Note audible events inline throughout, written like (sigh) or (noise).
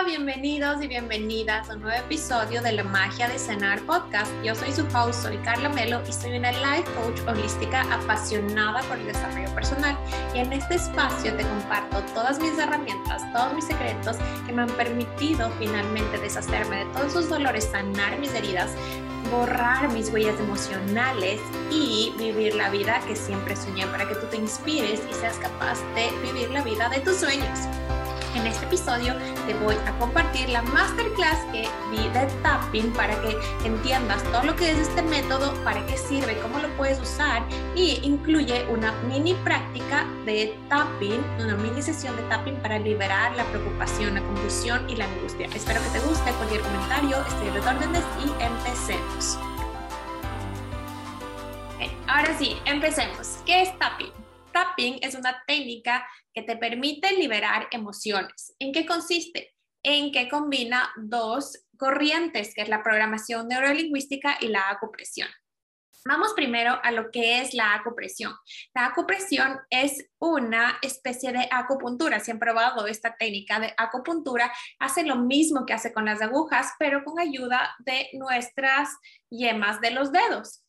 Bienvenidos y bienvenidas a un nuevo episodio de La Magia de Cenar Podcast. Yo soy su host, soy Carla Melo y soy una life coach holística apasionada por el desarrollo personal. Y en este espacio te comparto todas mis herramientas, todos mis secretos que me han permitido finalmente deshacerme de todos esos dolores, sanar mis heridas, borrar mis huellas emocionales y vivir la vida que siempre soñé para que tú te inspires y seas capaz de vivir la vida de tus sueños. En este episodio te voy a compartir la masterclass que vi de tapping para que entiendas todo lo que es este método, para qué sirve, cómo lo puedes usar y incluye una mini práctica de tapping, una mini sesión de tapping para liberar la preocupación, la confusión y la angustia. Espero que te guste. Cualquier comentario, estoy a órdenes y empecemos. ahora sí, empecemos. ¿Qué es tapping? Tapping es una técnica que te permite liberar emociones. ¿En qué consiste? En que combina dos corrientes, que es la programación neurolingüística y la acupresión. Vamos primero a lo que es la acupresión. La acupresión es una especie de acupuntura. Si han probado esta técnica de acupuntura, hace lo mismo que hace con las agujas, pero con ayuda de nuestras yemas de los dedos.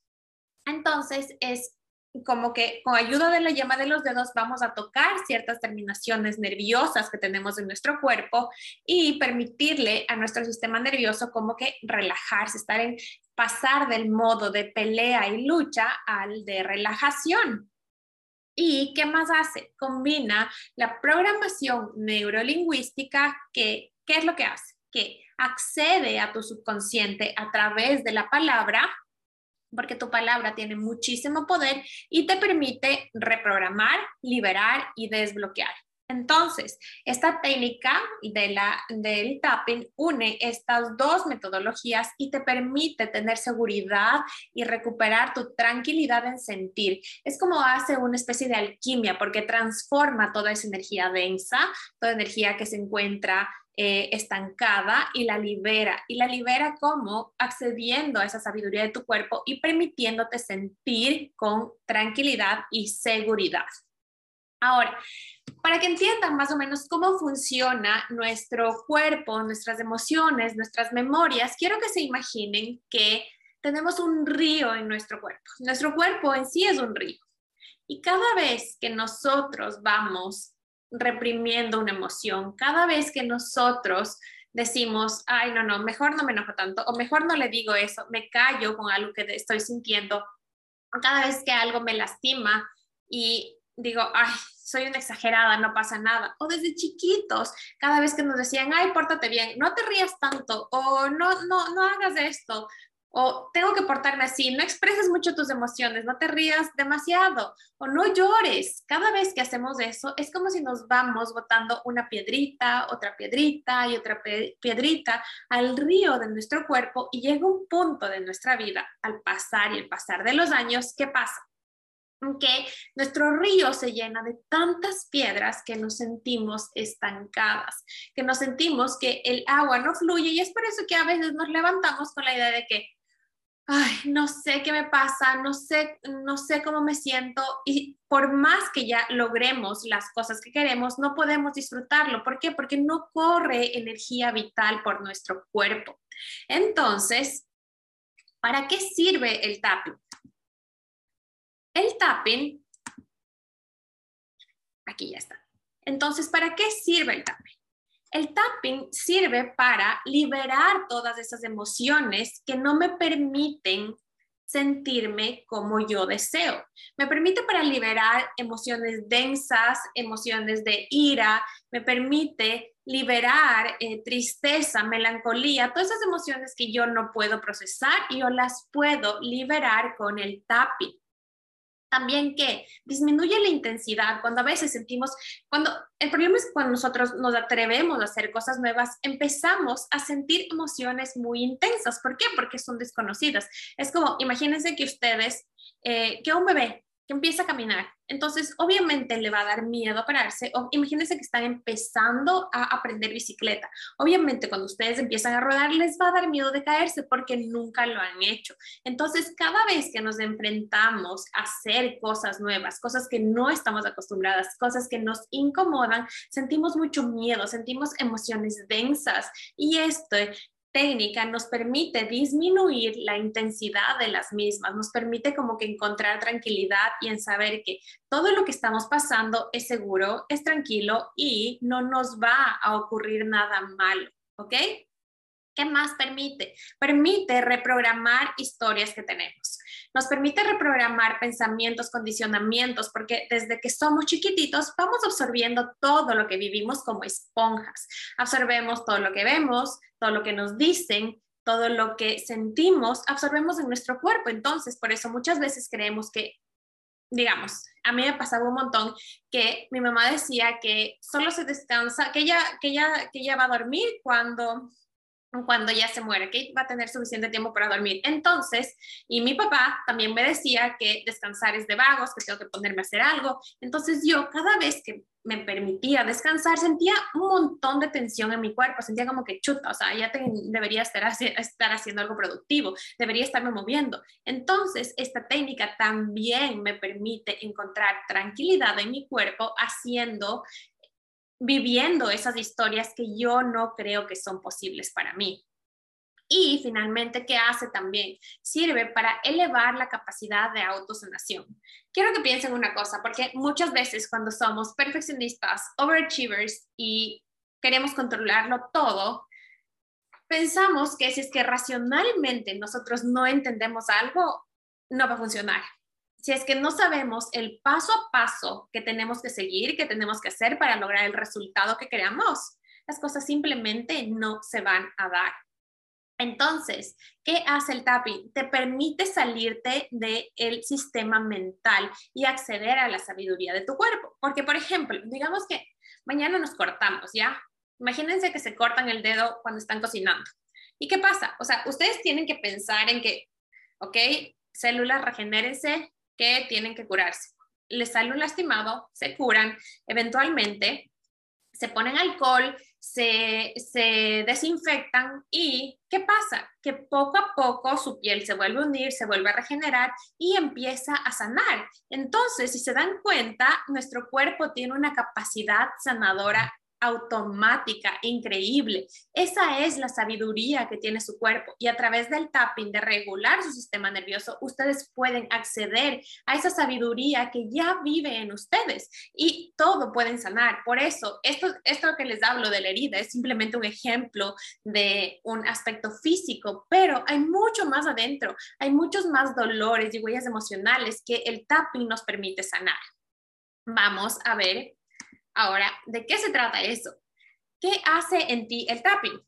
Entonces, es como que con ayuda de la llama de los dedos vamos a tocar ciertas terminaciones nerviosas que tenemos en nuestro cuerpo y permitirle a nuestro sistema nervioso como que relajarse, estar en pasar del modo de pelea y lucha al de relajación. ¿Y qué más hace? Combina la programación neurolingüística que, ¿qué es lo que hace? Que accede a tu subconsciente a través de la palabra porque tu palabra tiene muchísimo poder y te permite reprogramar, liberar y desbloquear. Entonces, esta técnica de la, del tapping une estas dos metodologías y te permite tener seguridad y recuperar tu tranquilidad en sentir. Es como hace una especie de alquimia porque transforma toda esa energía densa, toda energía que se encuentra eh, estancada y la libera. Y la libera como accediendo a esa sabiduría de tu cuerpo y permitiéndote sentir con tranquilidad y seguridad. Ahora, para que entiendan más o menos cómo funciona nuestro cuerpo, nuestras emociones, nuestras memorias, quiero que se imaginen que tenemos un río en nuestro cuerpo. Nuestro cuerpo en sí es un río. Y cada vez que nosotros vamos reprimiendo una emoción. Cada vez que nosotros decimos, ay, no, no, mejor no me enojo tanto, o mejor no le digo eso, me callo con algo que estoy sintiendo, cada vez que algo me lastima y digo, ay, soy una exagerada, no pasa nada. O desde chiquitos, cada vez que nos decían, ay, pórtate bien, no te rías tanto, o no, no, no hagas esto, o tengo que portarme así, no expreses mucho tus emociones, no te rías demasiado o no llores. Cada vez que hacemos eso es como si nos vamos botando una piedrita, otra piedrita y otra piedrita al río de nuestro cuerpo y llega un punto de nuestra vida al pasar y el pasar de los años, ¿qué pasa? que nuestro río se llena de tantas piedras que nos sentimos estancadas, que nos sentimos que el agua no fluye y es por eso que a veces nos levantamos con la idea de que ay, no sé qué me pasa, no sé, no sé cómo me siento y por más que ya logremos las cosas que queremos, no podemos disfrutarlo. ¿Por qué? Porque no corre energía vital por nuestro cuerpo. Entonces, ¿para qué sirve el tapping? El tapping, aquí ya está. Entonces, ¿para qué sirve el tapping? El tapping sirve para liberar todas esas emociones que no me permiten sentirme como yo deseo. Me permite para liberar emociones densas, emociones de ira, me permite liberar eh, tristeza, melancolía, todas esas emociones que yo no puedo procesar y yo las puedo liberar con el tapping. También que disminuye la intensidad cuando a veces sentimos, cuando el problema es cuando nosotros nos atrevemos a hacer cosas nuevas, empezamos a sentir emociones muy intensas. ¿Por qué? Porque son desconocidas. Es como, imagínense que ustedes, eh, que un bebé que empieza a caminar. Entonces, obviamente le va a dar miedo pararse. O, imagínense que están empezando a aprender bicicleta. Obviamente, cuando ustedes empiezan a rodar, les va a dar miedo de caerse porque nunca lo han hecho. Entonces, cada vez que nos enfrentamos a hacer cosas nuevas, cosas que no estamos acostumbradas, cosas que nos incomodan, sentimos mucho miedo, sentimos emociones densas y esto técnica nos permite disminuir la intensidad de las mismas, nos permite como que encontrar tranquilidad y en saber que todo lo que estamos pasando es seguro, es tranquilo y no nos va a ocurrir nada malo, ¿ok? ¿Qué más permite? Permite reprogramar historias que tenemos. Nos permite reprogramar pensamientos, condicionamientos, porque desde que somos chiquititos vamos absorbiendo todo lo que vivimos como esponjas. Absorbemos todo lo que vemos, todo lo que nos dicen, todo lo que sentimos, absorbemos en nuestro cuerpo. Entonces, por eso muchas veces creemos que, digamos, a mí me pasaba un montón que mi mamá decía que solo se descansa, que ella, que ella, que ella va a dormir cuando cuando ya se muere, que va a tener suficiente tiempo para dormir. Entonces, y mi papá también me decía que descansar es de vagos, que tengo que ponerme a hacer algo. Entonces yo cada vez que me permitía descansar, sentía un montón de tensión en mi cuerpo, sentía como que chuta, o sea, ya debería estar, estar haciendo algo productivo, debería estarme moviendo. Entonces, esta técnica también me permite encontrar tranquilidad en mi cuerpo haciendo viviendo esas historias que yo no creo que son posibles para mí. Y finalmente, ¿qué hace también? Sirve para elevar la capacidad de autosanación. Quiero que piensen una cosa, porque muchas veces cuando somos perfeccionistas, overachievers y queremos controlarlo todo, pensamos que si es que racionalmente nosotros no entendemos algo, no va a funcionar si es que no sabemos el paso a paso que tenemos que seguir, que tenemos que hacer para lograr el resultado que queramos, las cosas simplemente no se van a dar. Entonces, ¿qué hace el tapping? Te permite salirte del sistema mental y acceder a la sabiduría de tu cuerpo. Porque, por ejemplo, digamos que mañana nos cortamos, ¿ya? Imagínense que se cortan el dedo cuando están cocinando. ¿Y qué pasa? O sea, ustedes tienen que pensar en que, ok, células, regenérense, que tienen que curarse. Les sale un lastimado, se curan, eventualmente se ponen alcohol, se, se, desinfectan y ¿qué pasa? Que poco a poco su piel se vuelve a unir, se vuelve a regenerar y empieza a sanar. Entonces, si se dan cuenta, nuestro cuerpo tiene una capacidad sanadora automática, increíble. Esa es la sabiduría que tiene su cuerpo y a través del tapping, de regular su sistema nervioso, ustedes pueden acceder a esa sabiduría que ya vive en ustedes y todo pueden sanar. Por eso, esto, esto que les hablo de la herida es simplemente un ejemplo de un aspecto físico, pero hay mucho más adentro, hay muchos más dolores y huellas emocionales que el tapping nos permite sanar. Vamos a ver Ahora, ¿de qué se trata eso? ¿Qué hace en ti el tapping?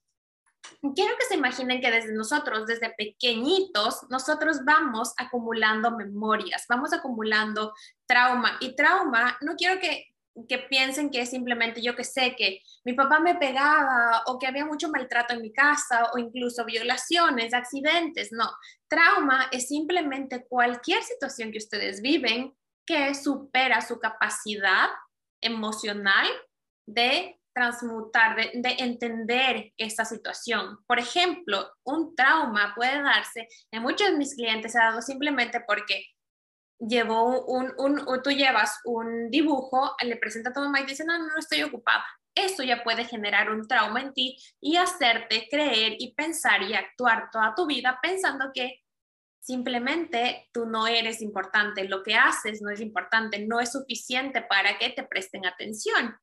Quiero que se imaginen que desde nosotros, desde pequeñitos, nosotros vamos acumulando memorias, vamos acumulando trauma. Y trauma, no quiero que, que piensen que es simplemente yo que sé que mi papá me pegaba o que había mucho maltrato en mi casa o incluso violaciones, accidentes. No, trauma es simplemente cualquier situación que ustedes viven que supera su capacidad emocional de transmutar, de, entender esta situación. Por ejemplo, un trauma puede darse, en muchos de mis clientes se ha dado simplemente porque llevó un, un, tú llevas un dibujo, le presenta a tu mamá y dice, no, no, no estoy ocupada. Eso ya puede generar un trauma en ti y hacerte creer y pensar y actuar toda tu vida pensando que Simplemente tú no eres importante, lo que haces no es importante, no es suficiente para que te presten atención.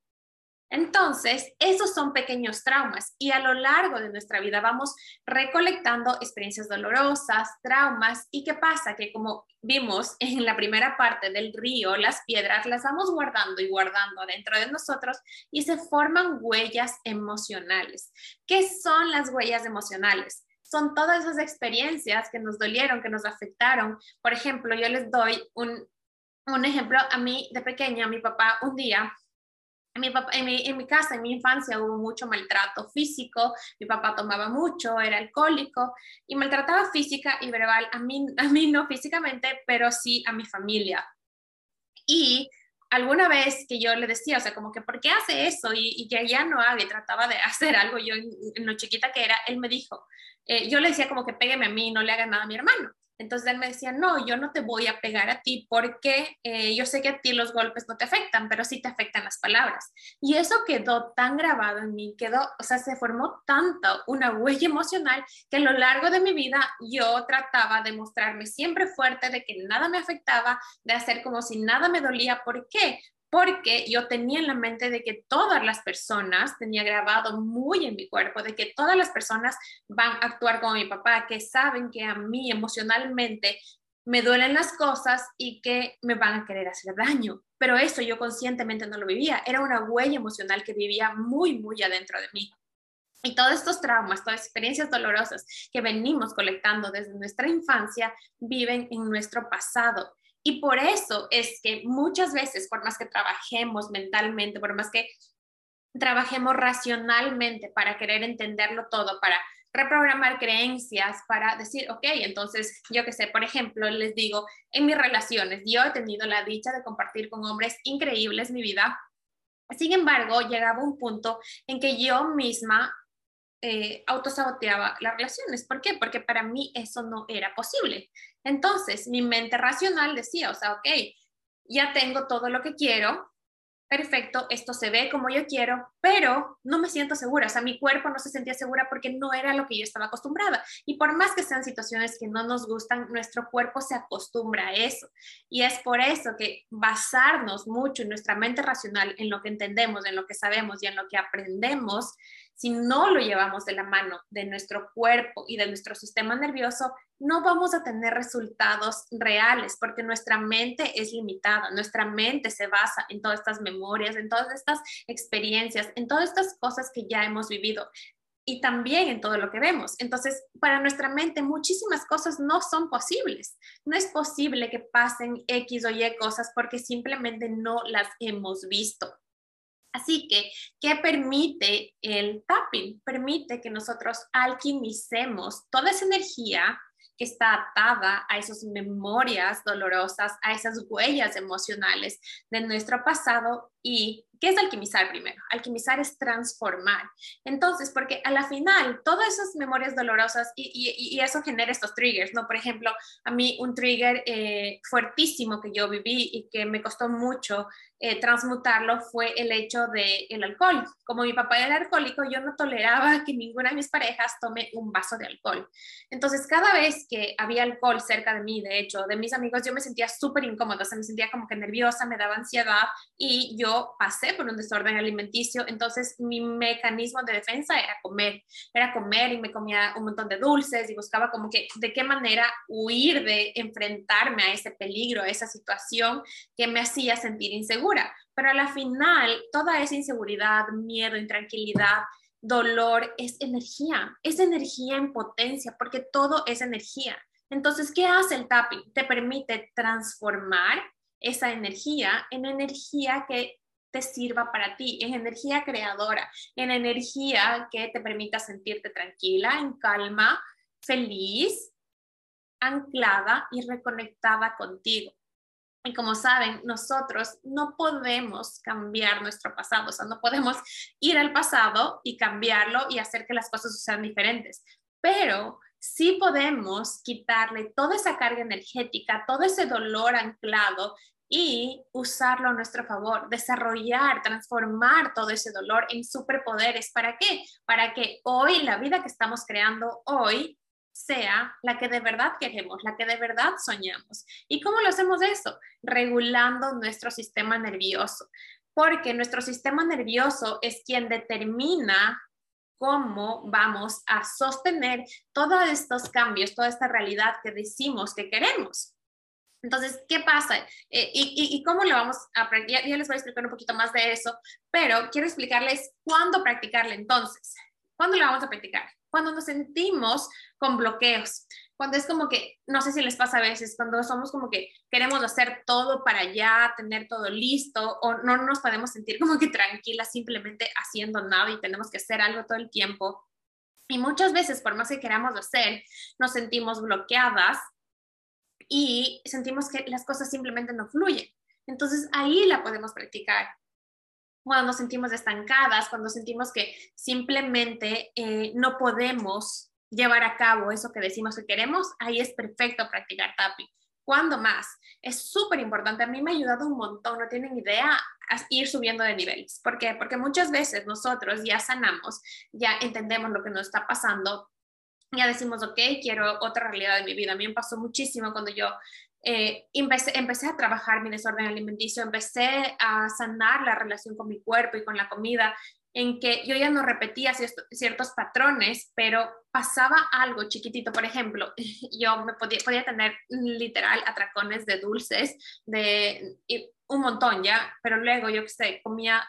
Entonces, esos son pequeños traumas y a lo largo de nuestra vida vamos recolectando experiencias dolorosas, traumas y qué pasa que como vimos (laughs) en la primera parte del río, las piedras las vamos guardando y guardando dentro de nosotros y se forman huellas emocionales. ¿Qué son las huellas emocionales? Son todas esas experiencias que nos dolieron, que nos afectaron. Por ejemplo, yo les doy un, un ejemplo. A mí, de pequeña, mi papá un día en mi, papá, en, mi, en mi, casa, en mi infancia, hubo mucho maltrato físico. Mi papá tomaba mucho, era alcohólico y maltrataba física y verbal. A mí, a mí no físicamente, pero sí a mi familia. Y alguna vez que yo le decía, o sea, como que, ¿por qué hace eso? Y, que ya no y trataba de (laughs) hacer algo yo en, lo chiquita que era, él me dijo, eh, yo le decía como que pégueme a mí, no le haga nada a mi hermano. Entonces él me decía, no, yo no te voy a pegar a ti porque eh, yo sé que a ti los golpes no te afectan, pero sí te afectan las palabras. Y eso quedó tan grabado en mí, quedó, o sea, se formó tanto una huella emocional que a lo largo de mi vida yo trataba de mostrarme siempre fuerte, de que nada me afectaba, de hacer como si nada me dolía. ¿Por qué? Porque yo tenía en la mente de que todas las personas, tenía grabado muy en mi cuerpo, de que todas las personas van a actuar como mi papá, que saben que a mí emocionalmente me duelen las cosas y que me van a querer hacer daño. Pero eso yo conscientemente no lo vivía, era una huella emocional que vivía muy, muy adentro de mí. Y todos estos traumas, todas experiencias dolorosas que venimos colectando desde nuestra infancia, viven en nuestro pasado. Y por eso es que muchas veces, por más que trabajemos mentalmente, por más que trabajemos racionalmente para querer entenderlo todo, para reprogramar creencias, para decir, ok, entonces, yo qué sé, por ejemplo, les digo, en mis relaciones, yo he tenido la dicha de compartir con hombres increíbles mi vida. Sin embargo, llegaba un punto en que yo misma eh, autosaboteaba las relaciones. ¿Por qué? Porque para mí eso no era posible. Entonces, mi mente racional decía, o sea, ok, ya tengo todo lo que quiero, perfecto, esto se ve como yo quiero, pero no me siento segura, o sea, mi cuerpo no se sentía segura porque no era lo que yo estaba acostumbrada. Y por más que sean situaciones que no nos gustan, nuestro cuerpo se acostumbra a eso. Y es por eso que basarnos mucho en nuestra mente racional, en lo que entendemos, en lo que sabemos y en lo que aprendemos, si no lo llevamos de la mano de nuestro cuerpo y de nuestro sistema nervioso, no vamos a tener resultados reales porque nuestra mente es limitada, nuestra mente se basa en todas estas memorias, en todas estas experiencias, en todas estas cosas que ya hemos vivido y también en todo lo que vemos. Entonces, para nuestra mente muchísimas cosas no son posibles. No es posible que pasen X o Y cosas porque simplemente no las hemos visto. Así que, ¿qué permite el tapping? Permite que nosotros alquimicemos toda esa energía que está atada a esas memorias dolorosas, a esas huellas emocionales de nuestro pasado y ¿qué es alquimizar primero? Alquimizar es transformar. Entonces, porque a la final, todas esas memorias dolorosas y, eso genera estos triggers, ¿no? Por ejemplo, a mí un trigger eh, fuertísimo que yo viví y que me costó mucho eh, transmutarlo fue el hecho del el alcohol. Como mi papá era alcohólico, yo no toleraba que ninguna de mis parejas tome un vaso de alcohol. Entonces, cada vez que había alcohol cerca de mí, de hecho, de mis amigos, yo me sentía súper incómoda, o sea, me sentía como que nerviosa, me daba ansiedad y yo pasé por un desorden alimenticio. Entonces, mi mecanismo de defensa era comer, era comer y me comía un montón de dulces y buscaba como que de qué manera huir de enfrentarme a ese peligro, a esa situación que me hacía sentir insegura pero a la final, toda esa inseguridad, miedo, intranquilidad, dolor, es energía, es energía en potencia, porque todo es energía. Entonces, ¿qué hace el tapping? Te permite transformar esa energía en energía que te sirva para ti, en energía creadora, en energía que te permita sentirte tranquila, en calma, feliz, anclada y reconectada contigo. Y como saben, nosotros no podemos cambiar nuestro pasado, o sea, no podemos ir al pasado y cambiarlo y hacer que las cosas sean diferentes, pero sí podemos quitarle toda esa carga energética, todo ese dolor anclado y usarlo a nuestro favor, desarrollar, transformar todo ese dolor en superpoderes. ¿Para qué? Para que hoy, la vida que estamos creando hoy, sea la que de verdad queremos, la que de verdad soñamos. ¿Y cómo lo hacemos eso? Regulando nuestro sistema nervioso, porque nuestro sistema nervioso es quien determina cómo vamos a sostener todos estos cambios, toda esta realidad que decimos que queremos. Entonces, ¿qué pasa? Eh, y, cómo lo vamos a practicar? Ya les voy a explicar un poquito más de eso, pero quiero explicarles cuándo practicarle entonces. ¿Cuándo lo vamos a practicar? cuando nos sentimos con bloqueos, cuando es como que, no sé si les pasa a veces, cuando somos como que queremos hacer todo para allá, tener todo listo, o no nos podemos sentir como que tranquilas simplemente haciendo nada y tenemos que hacer algo todo el tiempo. Y muchas veces, por más que queramos hacer, nos sentimos bloqueadas y sentimos que las cosas simplemente no fluyen. Entonces ahí la podemos practicar. Cuando nos sentimos estancadas, cuando sentimos que simplemente eh, no podemos llevar a cabo eso que decimos que queremos, ahí es perfecto practicar tapping. ¿Cuándo más? Es súper importante. A mí me ha ayudado un montón, no tienen idea, ir subiendo de niveles. ¿Por qué? Porque muchas veces nosotros ya sanamos, ya entendemos lo que nos está pasando, ya decimos, ok, quiero otra realidad de mi vida. A mí me pasó muchísimo cuando yo eh, empecé, empecé, a trabajar mi desorden alimenticio, empecé a sanar la relación con mi cuerpo y con la comida, en que yo ya no repetía ciertos patrones, pero pasaba algo chiquitito. Por ejemplo, (laughs) yo me podía, podía tener literal atracones de dulces, de un montón ya, pero luego yo que sé, comía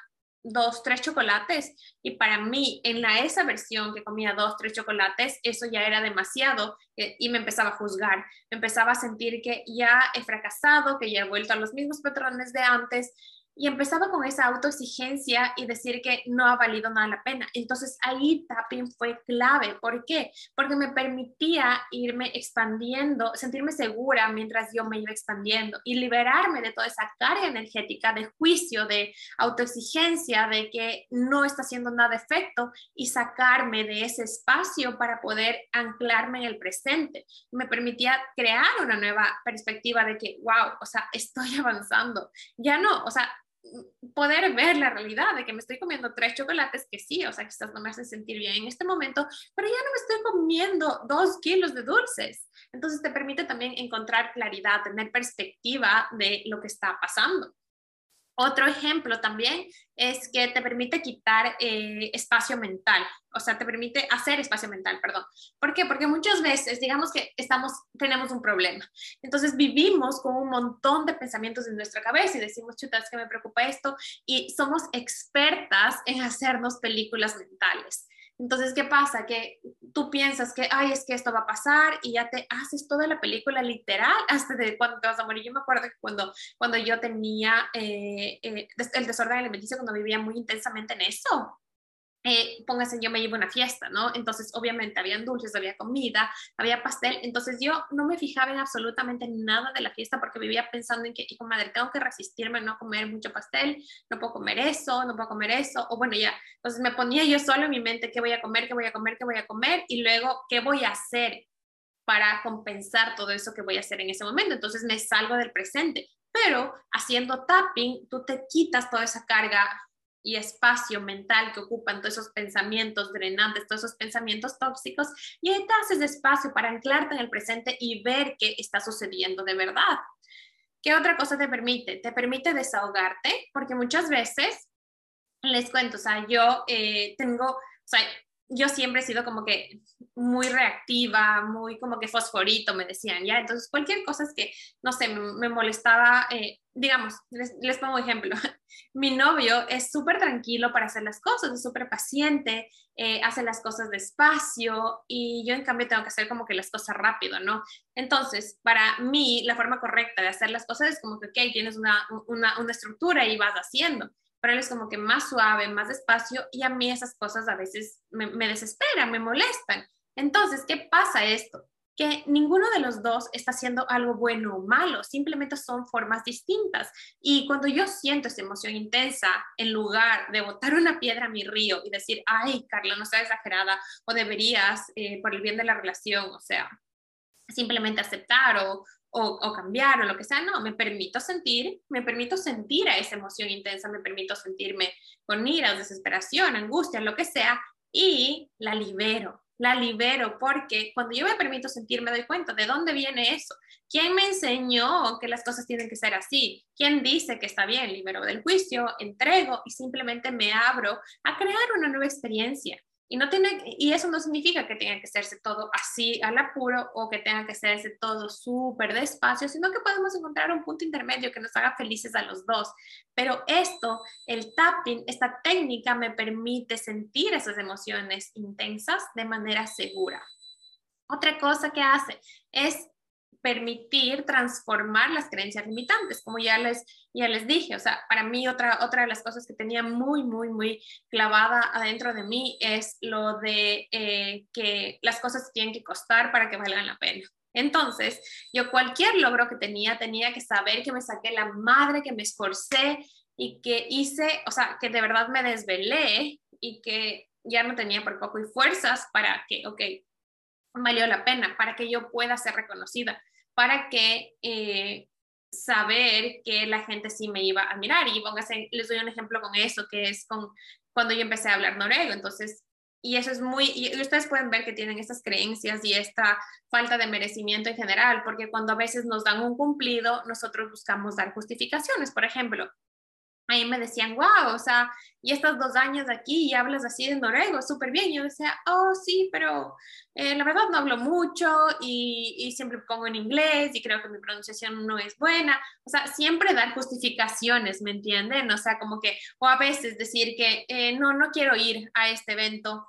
dos, tres chocolates. Y para mí en la esa versión que comía dos, tres chocolates, eso ya era demasiado eh, y me empezaba a juzgar, me empezaba a sentir que ya he fracasado, que ya he vuelto a los mismos patrones de antes y empezaba con esa autoexigencia y decir que no ha valido nada la pena. Entonces ahí tapping fue clave. ¿Por qué? Porque me permitía irme expandiendo, sentirme segura mientras yo me iba expandiendo y liberarme de toda esa carga energética de juicio, de autoexigencia, de que no está haciendo nada efecto y sacarme de ese espacio para poder anclarme en el presente. Me permitía crear una nueva perspectiva de que, wow, o sea, estoy (laughs) avanzando. Ya no, o sea, poder ver la realidad de que me estoy comiendo tres chocolates que sí, o sea, quizás no me hacen sentir bien en este momento, pero ya no me estoy comiendo dos kilos de dulces. Entonces te permite también encontrar claridad, tener perspectiva de lo que está pasando. Otro ejemplo también es que te permite quitar eh, espacio mental, o sea, te permite hacer espacio mental, perdón. ¿Por qué? Porque muchas veces, digamos que estamos, tenemos un problema, entonces vivimos con un montón de pensamientos en nuestra cabeza y decimos, chutas, que me preocupa esto, y somos expertas en hacernos películas mentales. Entonces, ¿qué pasa? Que tú piensas que, ay, es que esto va a pasar y ya te haces toda la película literal (laughs) hasta de cuando te vas a morir. Yo me acuerdo que cuando, cuando yo tenía eh, eh, el desorden alimenticio, cuando vivía muy intensamente en eso, eh, póngase, yo me llevo una fiesta, ¿no? Entonces, obviamente, habían dulces, había comida, había pastel, entonces yo no me fijaba en absolutamente nada de la fiesta porque vivía pensando en que, hijo madre, tengo que resistirme a no comer mucho pastel, no puedo comer eso, no puedo comer eso, o bueno, ya, entonces me ponía yo solo en mi mente qué voy a comer, qué voy a comer, qué voy a comer, y luego qué voy a hacer para compensar todo eso que voy a hacer en ese momento. Entonces me salgo del presente, pero haciendo tapping, tú te quitas toda esa carga y espacio mental que ocupan todos esos pensamientos drenantes, todos esos pensamientos tóxicos, y ahí te haces espacio para anclarte en el presente y ver qué está sucediendo de verdad. ¿Qué otra cosa te permite? Te permite desahogarte, porque muchas veces, les cuento, o sea, yo eh, tengo, o sea, yo siempre he sido como que muy reactiva, muy como que fosforito, me decían, ¿ya? Entonces, cualquier cosa es que, no sé, me, molestaba, eh, digamos, les, les, pongo ejemplo, (laughs) mi novio es súper tranquilo para hacer las cosas, es súper paciente, eh, hace las cosas despacio y yo en cambio tengo que hacer como que las cosas rápido, ¿no? Entonces, para mí, la forma correcta de hacer las cosas es como que, ok, tienes una, una, una estructura y vas haciendo pero él es como que más suave, más despacio y a mí esas cosas a veces me, me desesperan, me molestan. Entonces, ¿qué pasa esto? que ninguno de los dos está haciendo algo bueno o malo, simplemente son formas distintas. Y cuando yo siento esa emoción intensa, en lugar de botar una piedra a mi río y decir, ay, Carla, no seas exagerada, o deberías, eh, por el bien de la relación, o sea, simplemente aceptar o, o, cambiar o lo que sea, no, me permito sentir, me permito sentir a esa emoción intensa, me permito sentirme con ira, desesperación, angustia, lo que sea, y la libero, la libero porque cuando yo me permito sentir me doy cuenta de dónde viene eso. ¿Quién me enseñó que las cosas tienen que ser así? ¿Quién dice que está bien? Libero del juicio, entrego y simplemente me abro a crear una nueva experiencia. Y, no tiene, y eso no significa que tenga que hacerse todo así al apuro o que tenga que hacerse todo súper despacio, sino que podemos encontrar un punto intermedio que nos haga felices a los dos. Pero esto, el tapping, esta técnica me permite sentir esas emociones intensas de manera segura. Otra cosa que hace es permitir transformar las creencias limitantes, como ya les, ya les dije. O sea, para mí otra, otra de las cosas que tenía muy, muy, muy clavada adentro de mí es lo de eh, que las cosas tienen que costar para que valgan la pena. Entonces, yo cualquier logro que tenía, tenía que saber que me saqué la madre, que me esforcé y que hice, o sea, que de verdad me desvelé y que ya no tenía por poco y fuerzas para que, ok, valió la pena, para que yo pueda ser reconocida, para que eh, saber que la gente sí me iba a mirar. Y póngase, les doy un ejemplo con eso, que es con cuando yo empecé a hablar noruego. Entonces, y eso es muy, y ustedes pueden ver que tienen estas creencias y esta falta de merecimiento en general, porque cuando a veces nos dan un cumplido, nosotros buscamos dar justificaciones. Por ejemplo, ahí me decían, wow, o sea, y estos dos años aquí y hablas así de noruego, súper bien. Yo decía, oh, sí, pero eh, la verdad no hablo mucho y, y, siempre pongo en inglés y creo que mi pronunciación no es buena. O sea, siempre dar justificaciones, ¿me entienden? O sea, como que, o a veces decir que eh, no, no quiero ir a este evento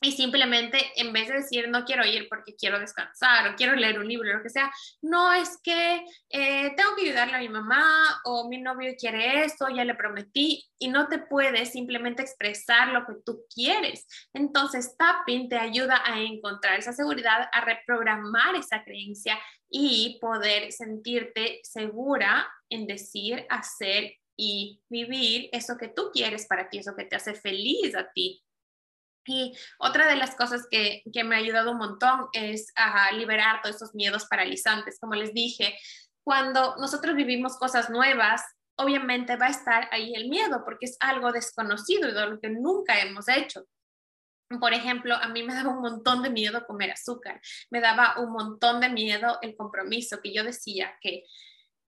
y simplemente en vez de decir no quiero ir porque quiero descansar o quiero leer un libro, lo que sea, no es que eh, tengo que ayudarle a mi mamá o mi novio quiere esto, ya le prometí y no te puedes simplemente expresar lo que tú quieres. Entonces, tapping te ayuda a encontrar esa seguridad, a reprogramar esa creencia y poder sentirte segura en decir, hacer y vivir eso que tú quieres para ti, eso que te hace feliz a ti. Y otra de las cosas que, que, me ha ayudado un montón es a liberar todos esos miedos paralizantes. Como les dije, cuando nosotros vivimos cosas nuevas, obviamente va a estar ahí el miedo porque es algo desconocido y de lo que nunca hemos hecho. Por ejemplo, a mí me daba un montón de miedo comer azúcar, me daba un montón de miedo el compromiso, que yo decía que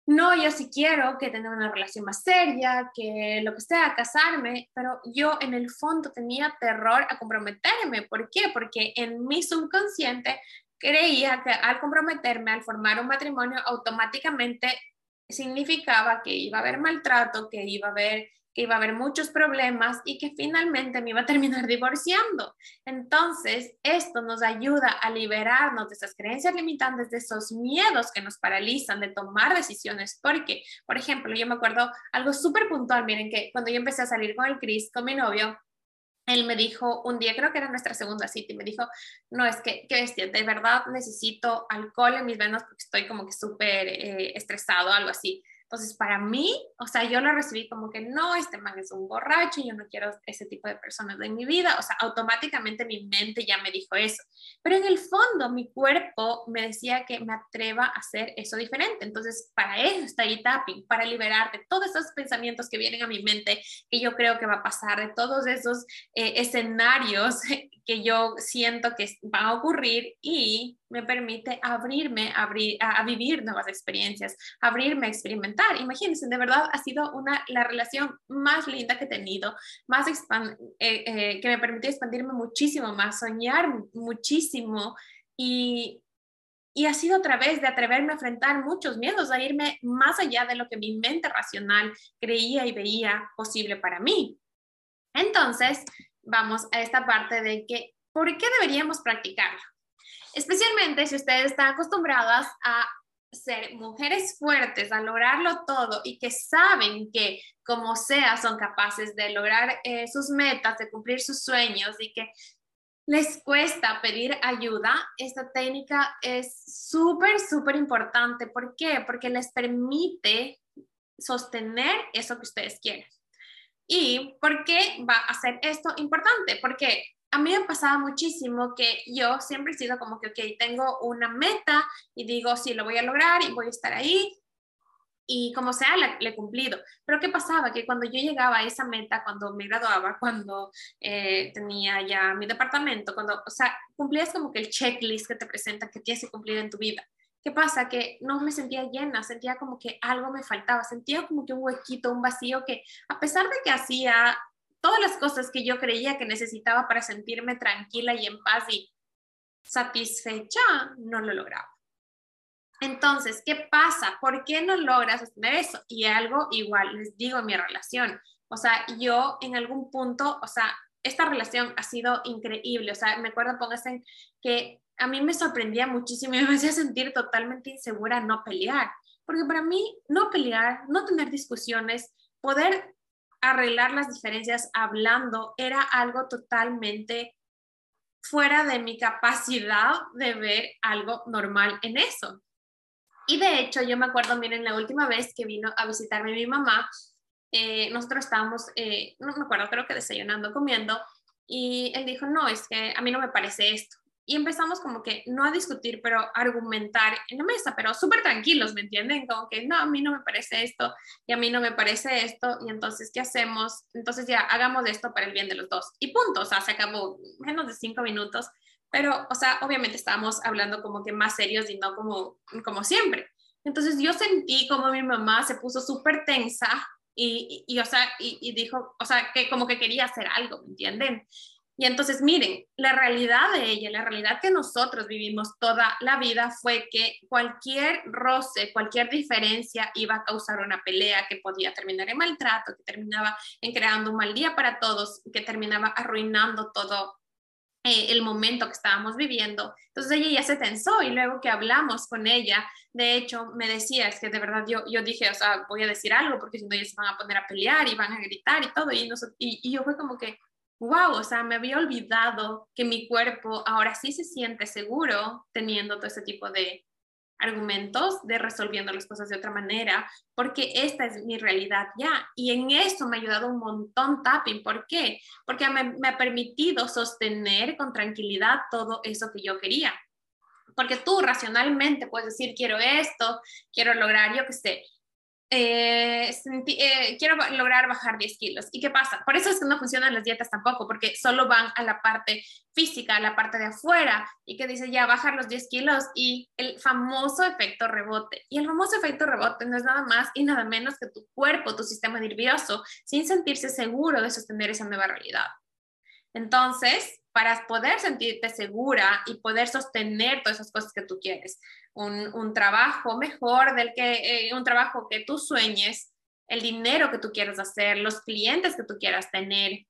no, yo sí quiero que tener una relación más seria, que lo que sea, casarme, pero yo en el fondo tenía terror a comprometerme. ¿Por qué? Porque en mi subconsciente creía que al comprometerme, al formar un matrimonio, automáticamente significaba que iba a haber maltrato, que iba a haber iba a haber muchos problemas y que finalmente me iba a terminar (laughs) divorciando. Entonces, esto nos ayuda a liberarnos de esas creencias limitantes, de esos miedos que nos paralizan de tomar decisiones. Porque, por ejemplo, yo me acuerdo algo súper puntual, miren que cuando yo empecé a salir con el Chris, con mi novio, él me dijo un día, creo que era nuestra segunda cita, y me dijo, no, es que, qué bestia, de verdad necesito alcohol en mis venas porque estoy como que súper eh, estresado, algo así. Entonces, para mí, o sea, yo lo recibí como que no, este man es un borracho, yo no quiero ese tipo de personas en mi vida, o sea, automáticamente mi mente ya me dijo eso. Pero en el fondo, mi cuerpo me decía que me atreva a hacer eso diferente. Entonces, para eso está ahí tapping, para liberarte todos esos pensamientos que vienen a mi mente, que yo creo que va a pasar, de todos esos eh, escenarios (laughs) que yo siento que van a ocurrir y me permite abrirme abrir, a, vivir nuevas experiencias, abrirme a experimentar. Imagínense, de verdad ha sido una, la relación más linda que he tenido, más eh, eh, que me permitió expandirme muchísimo más, soñar muchísimo y, y ha sido a través de atreverme a enfrentar muchos miedos, a irme más allá de lo que mi mente racional creía y veía posible para mí. Entonces, vamos a esta parte de que, ¿por qué deberíamos practicarlo? Especialmente si ustedes están acostumbradas a ser mujeres fuertes, a lograrlo todo y que saben que como sea son capaces de lograr eh, sus metas, de cumplir sus sueños y que les cuesta pedir ayuda, esta técnica es súper, súper importante. ¿Por qué? Porque les permite sostener eso que ustedes quieren. ¿Y por qué va a ser esto importante? Porque a mí me pasaba muchísimo que yo siempre he sido como que, ok, tengo una meta y digo, sí, lo voy a lograr y voy a estar ahí y como sea, le, he cumplido. Pero ¿qué pasaba? Que cuando yo llegaba a esa meta, cuando me graduaba, cuando eh, tenía ya mi departamento, cuando, o sea, cumplías como que el checklist que te presenta que tienes que cumplir en tu vida. ¿Qué pasa? Que no me sentía llena, sentía como que algo me faltaba, sentía como que un huequito, un vacío que a pesar de que hacía todas las cosas que yo creía que necesitaba para sentirme tranquila y en paz y satisfecha, no lo lograba. Entonces, ¿qué pasa? ¿Por qué no logras sostener eso? Y algo igual, les digo, mi relación. O sea, yo en algún punto, o sea, esta relación ha sido increíble. O sea, me acuerdo, póngase que a mí me sorprendía muchísimo y (laughs) me hacía sentir totalmente insegura no pelear, porque para mí no pelear, no tener discusiones, poder arreglar las diferencias hablando era algo totalmente fuera de mi capacidad de ver algo normal en eso. Y de hecho, yo me acuerdo, miren, la última vez que vino a visitarme mi mamá, eh, nosotros estábamos, eh, no me acuerdo, creo que desayunando, comiendo, y él dijo, no, es que a mí no me parece esto. Y empezamos como que no a discutir, pero a argumentar en la mesa, pero súper tranquilos, ¿me entienden? Como que no, a mí no me parece esto y a mí no me parece esto, y entonces, ¿qué hacemos? Entonces ya hagamos esto para el bien de los dos. Y punto, o sea, se acabó menos de cinco minutos, pero, o sea, obviamente estábamos hablando como que más serios y no como, como siempre. Entonces yo sentí como mi mamá se puso súper tensa y, y, o sea, y, dijo, o sea, que como que quería hacer algo, ¿me entienden? Y entonces, miren, la realidad de ella, la realidad que nosotros vivimos toda la vida fue que cualquier roce, cualquier diferencia iba a causar una pelea que podía terminar en maltrato, que terminaba en creando un mal día para todos, que terminaba arruinando todo eh, el momento que estábamos viviendo. Entonces ella ya se tensó y luego que hablamos con ella, de hecho me decía, es que de verdad yo, yo dije, o sea, voy a decir algo porque si no ellos se van a poner a pelear y van a gritar y todo. Y, y, y yo fue como que, wow, o sea, me había olvidado que mi cuerpo ahora sí se siente seguro teniendo todo ese tipo de, argumentos de resolviendo las cosas de otra manera, porque esta es mi realidad ya. Y en esto me ha ayudado un montón tapping. ¿Por qué? Porque me, me ha permitido sostener con tranquilidad todo eso que yo quería. Porque tú racionalmente puedes decir, quiero esto, quiero lograr, yo qué sé, eh, eh, quiero lograr bajar 10 kilos. ¿Y qué pasa? Por eso es que no funcionan las dietas tampoco, porque solo van a la parte física, a la parte de afuera, y que dice ya bajar los 10 kilos y el famoso efecto rebote. Y el famoso efecto rebote no es nada más y nada menos que tu cuerpo, tu sistema nervioso, sin sentirse seguro de sostener esa nueva realidad. Entonces, para poder sentirte segura y poder sostener todas esas cosas que tú quieres, un, trabajo mejor del que, eh, un trabajo que tú sueñes, el dinero que tú quieras hacer, los clientes que tú quieras tener,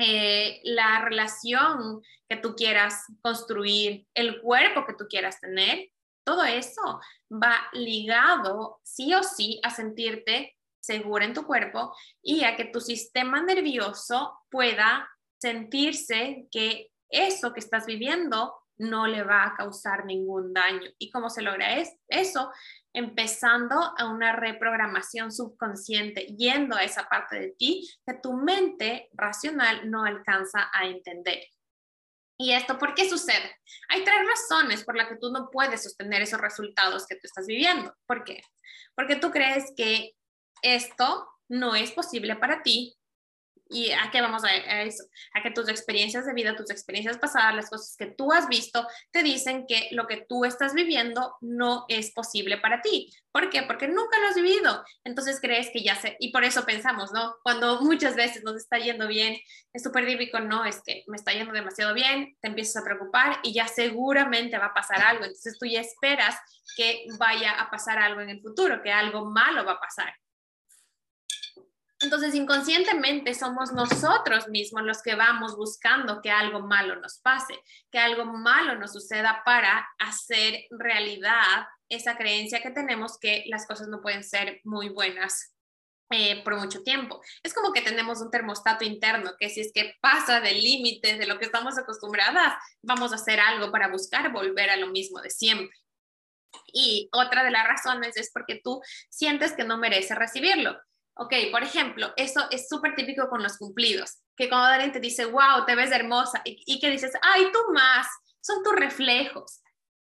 eh, la relación que tú quieras construir, el cuerpo que tú quieras tener, todo eso va ligado sí o sí a sentirte segura en tu cuerpo y a que tu sistema nervioso pueda sentirse que eso que estás viviendo no le va a causar ningún daño. ¿Y cómo se logra eso? Empezando a una reprogramación subconsciente, yendo a esa parte de ti que tu mente racional no alcanza a entender. ¿Y esto por qué sucede? Hay tres razones por las que tú no puedes sostener esos resultados que tú estás viviendo. ¿Por qué? Porque tú crees que esto no es posible para ti ¿Y a qué vamos a, eso? A que tus experiencias de vida, tus experiencias pasadas, las cosas que tú has visto, te dicen que lo que tú estás viviendo no es posible para ti. ¿Por qué? Porque nunca lo has vivido. Entonces crees que ya sé, y por eso pensamos, ¿no? Cuando muchas veces nos está yendo bien, es súper típico, no, es que me está yendo demasiado bien, te empiezas a preocupar y ya seguramente va a pasar algo. Entonces tú ya esperas que vaya a pasar algo en el futuro, que algo malo va a pasar. Entonces, inconscientemente somos nosotros mismos los que vamos buscando que algo malo nos pase, que algo malo nos suceda para hacer realidad esa creencia que tenemos que las cosas no pueden ser muy buenas eh, por mucho tiempo. Es como que tenemos un termostato interno que si es que pasa del límite de lo que estamos acostumbradas, vamos a hacer algo para buscar volver a lo mismo de siempre. Y otra de las razones es porque tú sientes que no mereces recibirlo. Ok, por ejemplo, eso es súper típico con los cumplidos, que cuando alguien te dice, wow, te ves hermosa, y, y que dices, ay, tú más, son tus reflejos.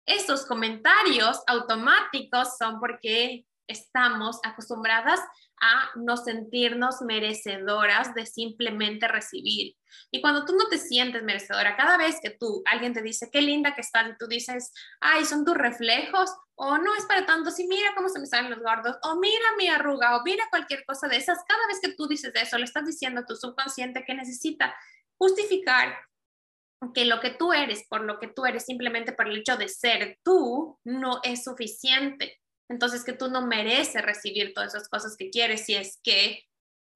Estos comentarios automáticos son porque estamos acostumbradas a no sentirnos merecedoras de simplemente recibir. Y cuando tú no te sientes merecedora, cada vez que tú, alguien te dice, qué linda que estás, y tú dices, ay, son tus reflejos, o no es para tanto, si mira cómo se me salen los gordos, o mira mi arruga, o mira cualquier cosa de esas, cada vez que tú dices eso, le estás diciendo a tu subconsciente que necesita justificar que lo que tú eres, por lo que tú eres, simplemente por el hecho de ser tú, no es suficiente. Entonces que tú no mereces recibir todas esas cosas que quieres si es que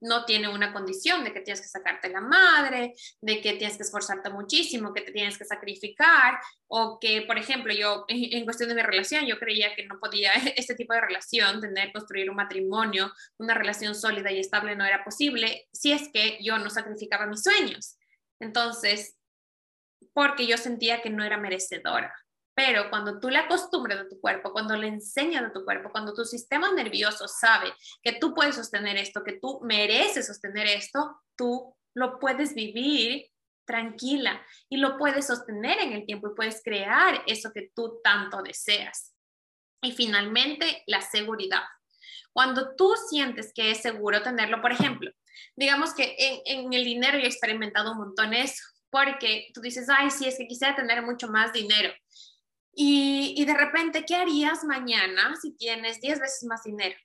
no tiene una condición de que tienes que sacarte la madre, de que tienes que esforzarte muchísimo, que te tienes que sacrificar, o que, por ejemplo, yo en, cuestión de mi relación, yo creía que no podía (laughs) este tipo de relación, tener, construir un matrimonio, una relación sólida y estable no era posible si es que yo no sacrificaba mis sueños. Entonces, porque yo sentía que no era merecedora. Pero cuando tú le acostumbras a tu cuerpo, cuando le enseñas a tu cuerpo, cuando tu sistema nervioso sabe que tú puedes sostener esto, que tú mereces sostener esto, tú lo puedes vivir tranquila y lo puedes sostener en el tiempo y puedes crear eso que tú tanto deseas. Y finalmente, la seguridad. Cuando tú sientes que es seguro tenerlo, por ejemplo, digamos que en, el dinero yo he experimentado un montón eso, porque tú dices, ay, sí, es que quisiera tener mucho más dinero. Y, y de repente, ¿qué harías mañana si tienes 10 veces más dinero?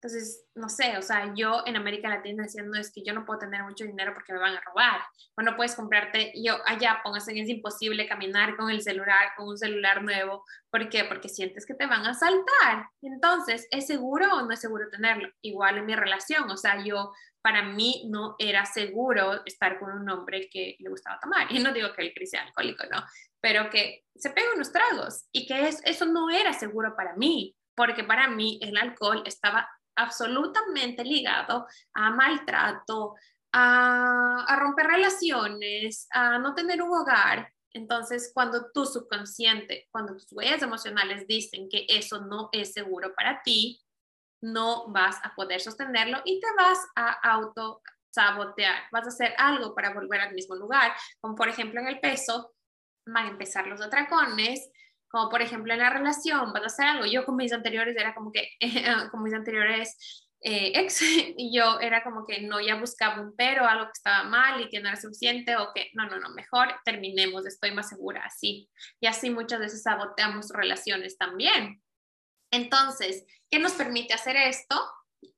Entonces, no sé, o sea, yo en América Latina diciendo es que yo no puedo tener mucho dinero porque me van a robar. O no puedes comprarte, yo allá póngase, es imposible caminar con el celular, con un celular nuevo. ¿Por qué? Porque sientes que te van a saltar. Entonces, ¿es seguro o no es seguro tenerlo? Igual en mi relación, o sea, yo, para mí no era seguro estar con un hombre que le gustaba tomar. (laughs) Y no digo que él sea alcohólico, no, pero que se pega unos tragos y que es, eso no era seguro para mí porque para mí el alcohol estaba absolutamente ligado a maltrato, a, romper relaciones, a no tener un hogar. Entonces, cuando tu subconsciente, cuando tus huellas emocionales dicen que eso no es seguro para ti, no vas a poder sostenerlo y te vas a auto sabotear, vas a hacer algo para volver al mismo lugar, como por ejemplo en el peso, van a empezar los atracones, como por ejemplo en la relación, vas a hacer algo. Yo con mis anteriores era como que, (laughs) con mis anteriores eh, ex, (laughs) y yo era como que no, ya buscaba un pero, algo que estaba mal y que no era suficiente o que no, no, no, mejor terminemos, estoy más segura así. Y así muchas veces saboteamos relaciones también. Entonces, ¿qué nos permite hacer esto?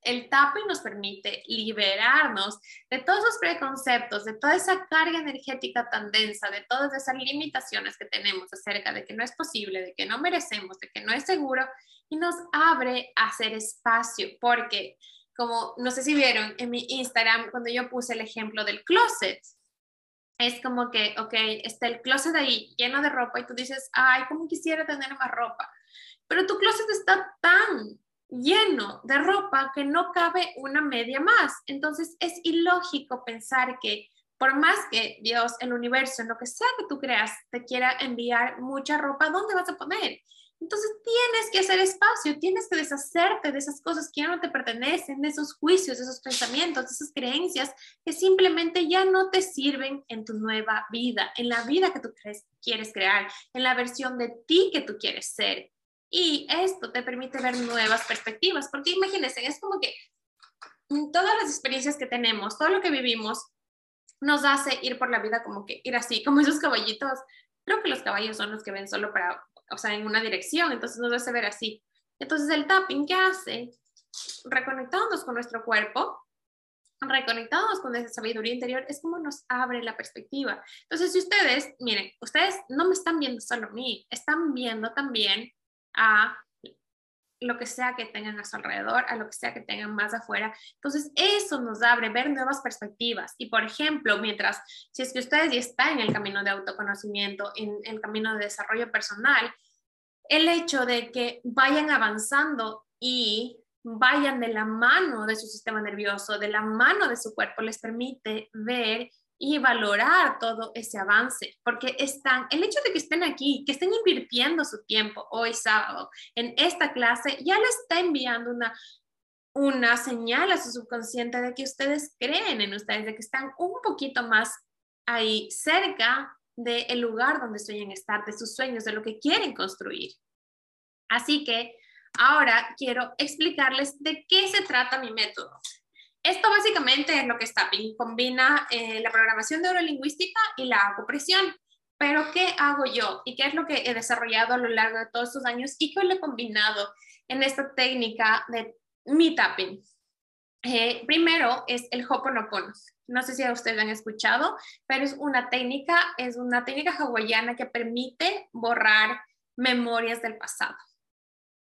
El tapping nos permite liberarnos de todos esos preconceptos, de toda esa carga energética tan densa, de todas esas limitaciones que tenemos acerca de que no es posible, de que no merecemos, de que no es seguro, y nos abre a hacer espacio, porque como no sé si vieron en mi Instagram cuando yo puse el ejemplo del closet, es como que, ok, está el closet ahí lleno de ropa y tú dices, ay, cómo quisiera tener más ropa, pero tu closet está tan lleno de ropa que no cabe una media más. Entonces es ilógico pensar que por más que Dios, el universo, en lo que sea que tú creas, te quiera enviar mucha ropa, ¿dónde vas a poner? Entonces tienes que hacer espacio, tienes que deshacerte de esas cosas que ya no te pertenecen, de esos juicios, de esos pensamientos, de esas creencias que simplemente ya no te sirven en tu nueva vida, en la vida que tú quieres crear, en la versión de ti que tú quieres ser. Y esto te permite ver nuevas perspectivas, porque imagínense, es como que todas las experiencias que tenemos, todo lo que vivimos, nos hace ir por la vida como que ir así, como esos caballitos. Creo que los caballos son los que ven solo para, o sea, en una dirección, entonces nos hace ver así. Entonces el tapping, ¿qué hace? Reconectándonos con nuestro cuerpo, reconectados con esa sabiduría interior, es como nos abre la perspectiva. Entonces, si ustedes, miren, ustedes no me están viendo solo a mí, están viendo también a lo que sea que tengan a su alrededor, a lo que sea que tengan más afuera. Entonces, eso nos abre ver nuevas perspectivas. Y, por ejemplo, mientras, si es que ustedes ya están en el camino de autoconocimiento, en el camino de desarrollo personal, el hecho de que vayan avanzando y vayan de la mano de su sistema nervioso, de la mano de su cuerpo, les permite ver y valorar todo ese avance, porque están, el hecho de que estén aquí, que estén invirtiendo su tiempo hoy sábado en esta clase, ya le está enviando una, una señal a su subconsciente de que ustedes creen en ustedes, de que están un poquito más ahí cerca del lugar donde sueñan estar, de sus sueños, de lo que quieren construir. Así que ahora quiero explicarles de qué se trata mi método. Esto básicamente es lo que está combina eh, la programación neurolingüística y la acupresión. Pero, ¿qué hago yo? ¿Y qué es lo que he desarrollado a lo largo de todos estos años? ¿Y qué lo he combinado en esta técnica de mi tapping? Eh, primero es el Hoponopono. No sé si ustedes han escuchado, pero es una técnica, es una técnica hawaiana que permite borrar memorias del pasado.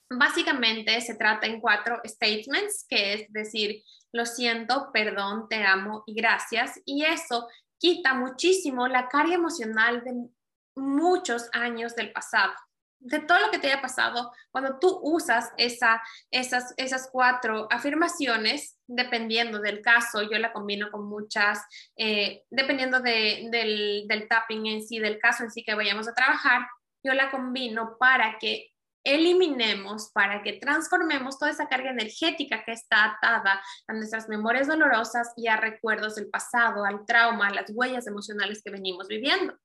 Básicamente se trata en cuatro statements, que es decir, lo siento, perdón, te amo y gracias. Y eso quita muchísimo la carga emocional de muchos años del pasado. de todo lo que te haya pasado, cuando tú usas esa, esas, esas cuatro afirmaciones, dependiendo del caso, yo la combino con muchas, eh, dependiendo del, del tapping en sí, del caso en sí que vayamos a trabajar, yo la combino para que eliminemos, para que transformemos toda esa carga energética que está atada a nuestras memorias dolorosas y a recuerdos del pasado, al trauma, a las huellas emocionales que venimos viviendo.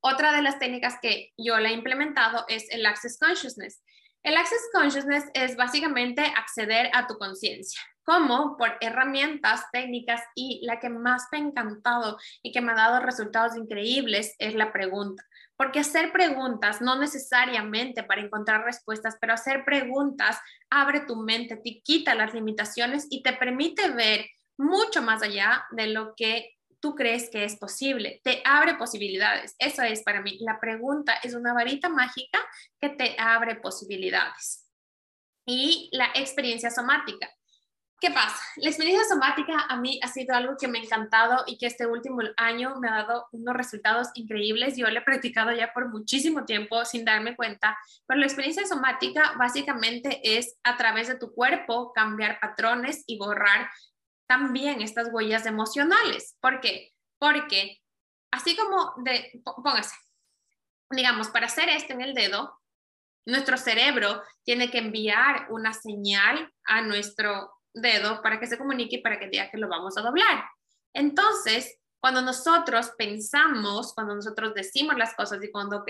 Otra de las técnicas que yo la he implementado es el Access Consciousness. El Access Consciousness es básicamente acceder a tu conciencia, como por herramientas, técnicas y la que más me ha encantado y que me ha dado resultados increíbles es la pregunta. Porque hacer preguntas, no necesariamente para encontrar respuestas, pero hacer preguntas abre tu mente, te quita las limitaciones y te permite ver mucho más allá de lo que tú crees que es posible, te abre posibilidades. Eso es para mí. La pregunta es una varita mágica que te abre posibilidades. Y la experiencia somática. ¿Qué pasa? La experiencia somática a mí ha sido algo que me ha encantado y que este último año me ha dado unos resultados increíbles. Yo lo he practicado ya por muchísimo tiempo sin darme cuenta, pero la experiencia somática básicamente es a través de tu cuerpo cambiar patrones y borrar también estas huellas emocionales. ¿Por qué? Porque así como de, póngase, digamos, para hacer esto en el dedo, nuestro cerebro tiene que enviar una señal a nuestro dedo para que se comunique y para que diga que lo vamos a doblar. Entonces, cuando nosotros pensamos, cuando nosotros decimos las cosas y cuando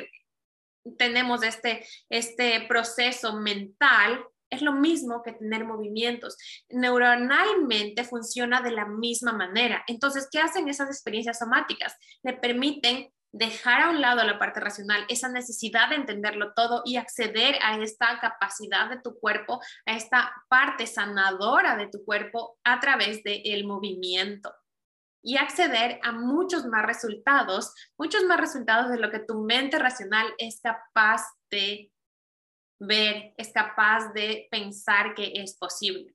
tenemos este, este proceso mental, es lo mismo que tener movimientos. Neuronalmente funciona de la misma manera. Entonces, ¿qué hacen esas experiencias somáticas? Le permiten dejar a un lado la parte racional, esa necesidad de entenderlo todo y acceder a esta capacidad de tu cuerpo, a esta parte sanadora de tu cuerpo a través del movimiento y acceder a muchos más resultados, muchos más resultados de lo que tu mente racional es capaz de ver, es capaz de pensar que es posible.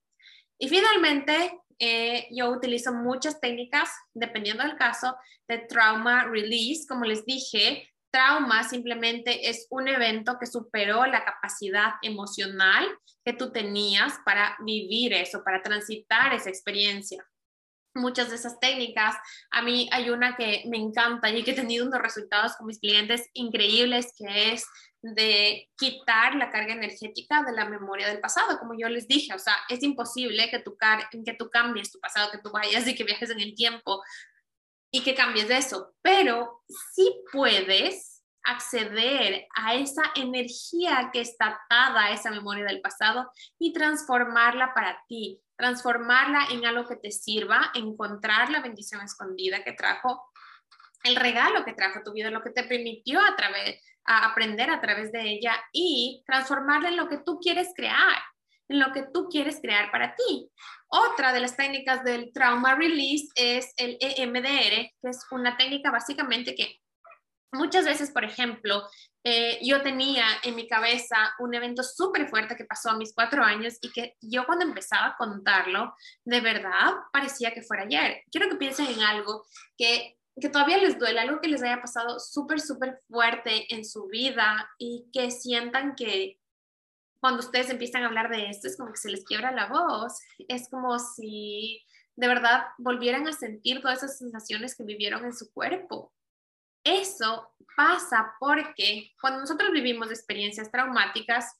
Y finalmente, eh, yo utilizo muchas técnicas, dependiendo del caso, de trauma release. Como les dije, trauma simplemente es un evento que superó la capacidad emocional que tú tenías para vivir eso, para transitar esa experiencia muchas de esas técnicas. A mí hay una que me encanta y que he tenido unos resultados con mis clientes increíbles, que es de quitar la carga energética de la memoria del pasado, como yo les dije, o sea, es imposible que tú, que tú cambies tu pasado, que tú vayas y que viajes en el tiempo y que cambies de eso, pero sí puedes acceder a esa energía que está atada a esa memoria del pasado y transformarla para ti, transformarla en algo que te sirva, encontrar la bendición escondida que trajo, el regalo que trajo tu vida, lo que te permitió a través, a aprender a través de ella y transformarla en lo que tú quieres crear, en lo que tú quieres crear para ti. Otra de las técnicas del trauma release es el EMDR, que es una técnica básicamente que muchas veces, por ejemplo, eh, yo tenía en mi cabeza un evento súper fuerte que pasó a mis cuatro años y que yo cuando empezaba a contarlo, de verdad parecía que fuera ayer. Quiero que piensen en algo que que todavía les duele, algo que les haya pasado súper, súper fuerte en su vida y que sientan que cuando ustedes empiezan a hablar de esto es como que se les quiebra la voz, es como si de verdad volvieran a sentir todas esas sensaciones que vivieron en su cuerpo. Eso pasa porque cuando nosotros vivimos experiencias traumáticas,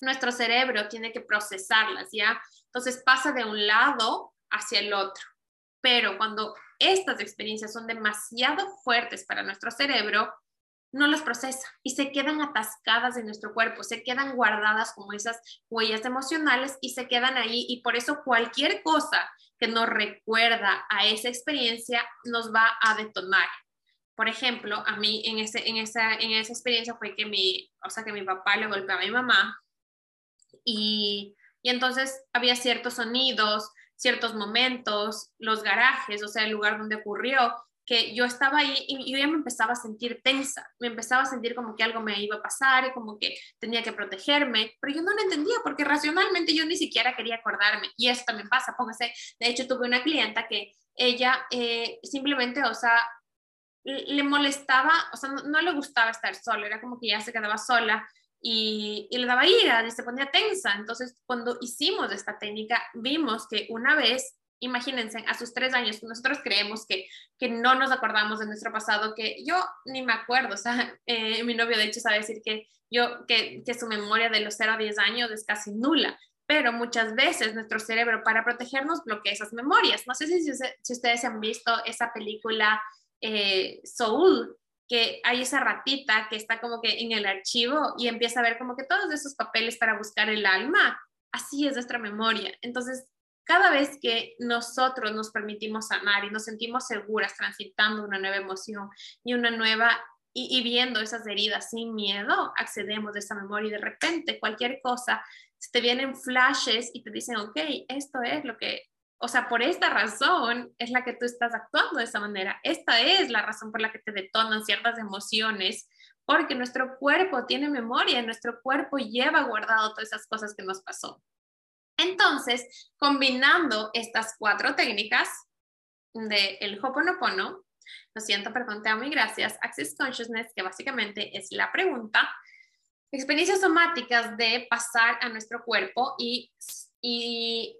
nuestro cerebro tiene que procesarlas, ¿ya? Entonces pasa de un lado hacia el otro. Pero cuando estas experiencias son demasiado fuertes para nuestro cerebro, no las procesa y se quedan atascadas en nuestro cuerpo, se quedan guardadas como esas huellas emocionales y se quedan ahí y por eso cualquier cosa que nos recuerda a esa experiencia nos va a detonar. Por ejemplo, a mí en, ese, en, esa, en esa experiencia fue que mi, o sea, que mi papá le golpeaba a mi mamá y, y entonces había ciertos sonidos, ciertos momentos, los garajes, o sea, el lugar donde ocurrió, que yo estaba ahí y yo ya me empezaba a sentir tensa, me empezaba a sentir como que algo me iba a pasar, como que tenía que protegerme, pero yo no lo entendía porque racionalmente yo ni siquiera quería acordarme y eso también pasa, póngase, de hecho tuve una clienta que ella eh, simplemente, o sea, le molestaba, o sea, no, le gustaba estar sola, era como que ya se quedaba sola y, y, le daba ira se ponía tensa. Entonces, cuando hicimos esta técnica, vimos que una vez, imagínense, a sus tres años, nosotros creemos que, que no nos acordamos de nuestro pasado, que yo ni me acuerdo, o sea, (laughs) eh, mi novio de hecho sabe decir que yo, que, que su memoria de los 0 a 10 años es casi nula pero muchas veces nuestro cerebro para protegernos bloquea esas memorias. No sé si, si ustedes han visto esa película eh, Soul, que hay esa ratita que está como que en el archivo y empieza a ver como que todos esos papeles para buscar el alma. Así es nuestra memoria. Entonces, cada vez que nosotros nos permitimos amar y nos sentimos seguras transitando una nueva emoción y una nueva y, viendo esas heridas sin miedo, accedemos a esa memoria y de repente cualquier cosa te vienen flashes y te dicen, ok, esto es lo que, o sea, por esta razón es la que tú estás actuando de esa manera. Esta es la razón por la que te detonan ciertas emociones, porque nuestro cuerpo tiene memoria, nuestro cuerpo lleva guardado todas esas cosas que nos pasó. Entonces, combinando estas cuatro técnicas del el Hoponopono, lo siento, perdón, te amo y gracias, Access Consciousness, que básicamente es la pregunta, experiencias somáticas de pasar a nuestro cuerpo y, y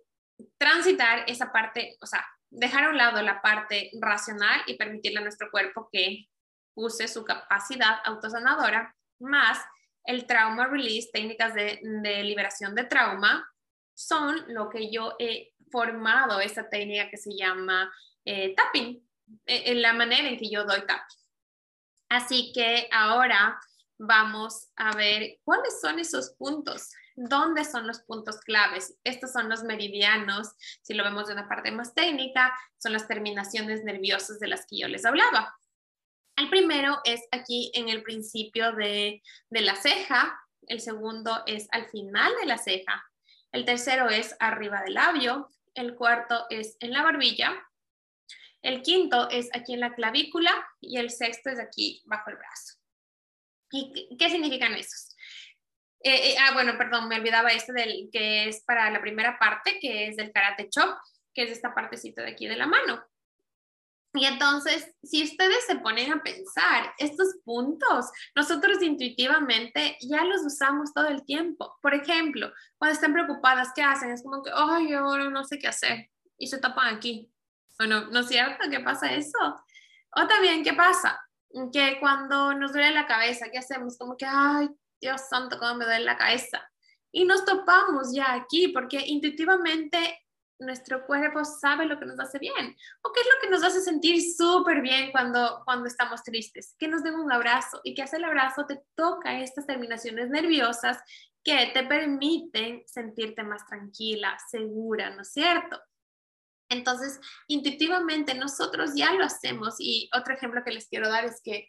transitar esa parte, o sea, dejar a un lado la parte racional y permitirle a nuestro cuerpo que use su capacidad autosanadora, más el trauma release, técnicas de, liberación de trauma, son lo que yo he formado esta técnica que se llama eh, tapping, eh, la manera en que yo doy tapping. Así que ahora vamos a ver cuáles son esos puntos, dónde son los puntos claves. Estos son los meridianos, si lo vemos de una parte más técnica, son las terminaciones nerviosas de las que yo les hablaba. El primero es aquí en el principio de, de la ceja, el segundo es al final de la ceja, el tercero es arriba del labio, el cuarto es en la barbilla, el quinto es aquí en la clavícula y el sexto es aquí bajo el brazo. ¿Y qué significan esos? Eh, eh, ah, bueno, perdón, me olvidaba este del que es para la primera parte, que es del karate chop, que es esta partecita de aquí de la mano. Y entonces, si ustedes se ponen a pensar, estos puntos, nosotros intuitivamente ya los usamos todo el tiempo. Por ejemplo, cuando están preocupadas, ¿qué hacen? Es como que, ay, ahora no sé qué hacer. Y se tapan aquí. Bueno, ¿no es cierto? ¿Qué pasa eso? O también, ¿qué pasa? que cuando nos duele la cabeza, ¿qué hacemos? Como que, ay, Dios santo, cómo me duele la cabeza. Y nos topamos ya aquí porque intuitivamente nuestro cuerpo sabe lo que nos hace bien o qué es lo que nos hace sentir súper bien cuando, cuando estamos tristes, que nos den un abrazo y que hace el abrazo te toca estas terminaciones nerviosas que te permiten sentirte más tranquila, segura, ¿no es cierto? Entonces, intuitivamente nosotros ya lo hacemos y otro ejemplo que les quiero dar es que,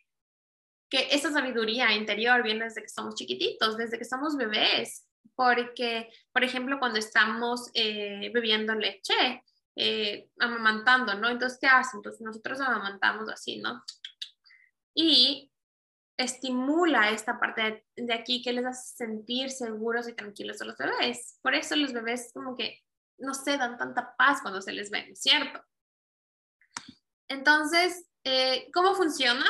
que esa sabiduría interior viene desde que somos chiquititos, desde que somos bebés, porque, por ejemplo, cuando estamos eh, bebiendo leche, eh, amamantando, ¿no? Entonces, ¿qué hacen? Entonces, nosotros amamantamos así, ¿no? Y estimula esta parte de aquí que les hace sentir seguros y tranquilos a los bebés. Por eso los bebés como que no se dan tanta paz cuando se les ven, ¿cierto? Entonces, eh, ¿cómo funciona?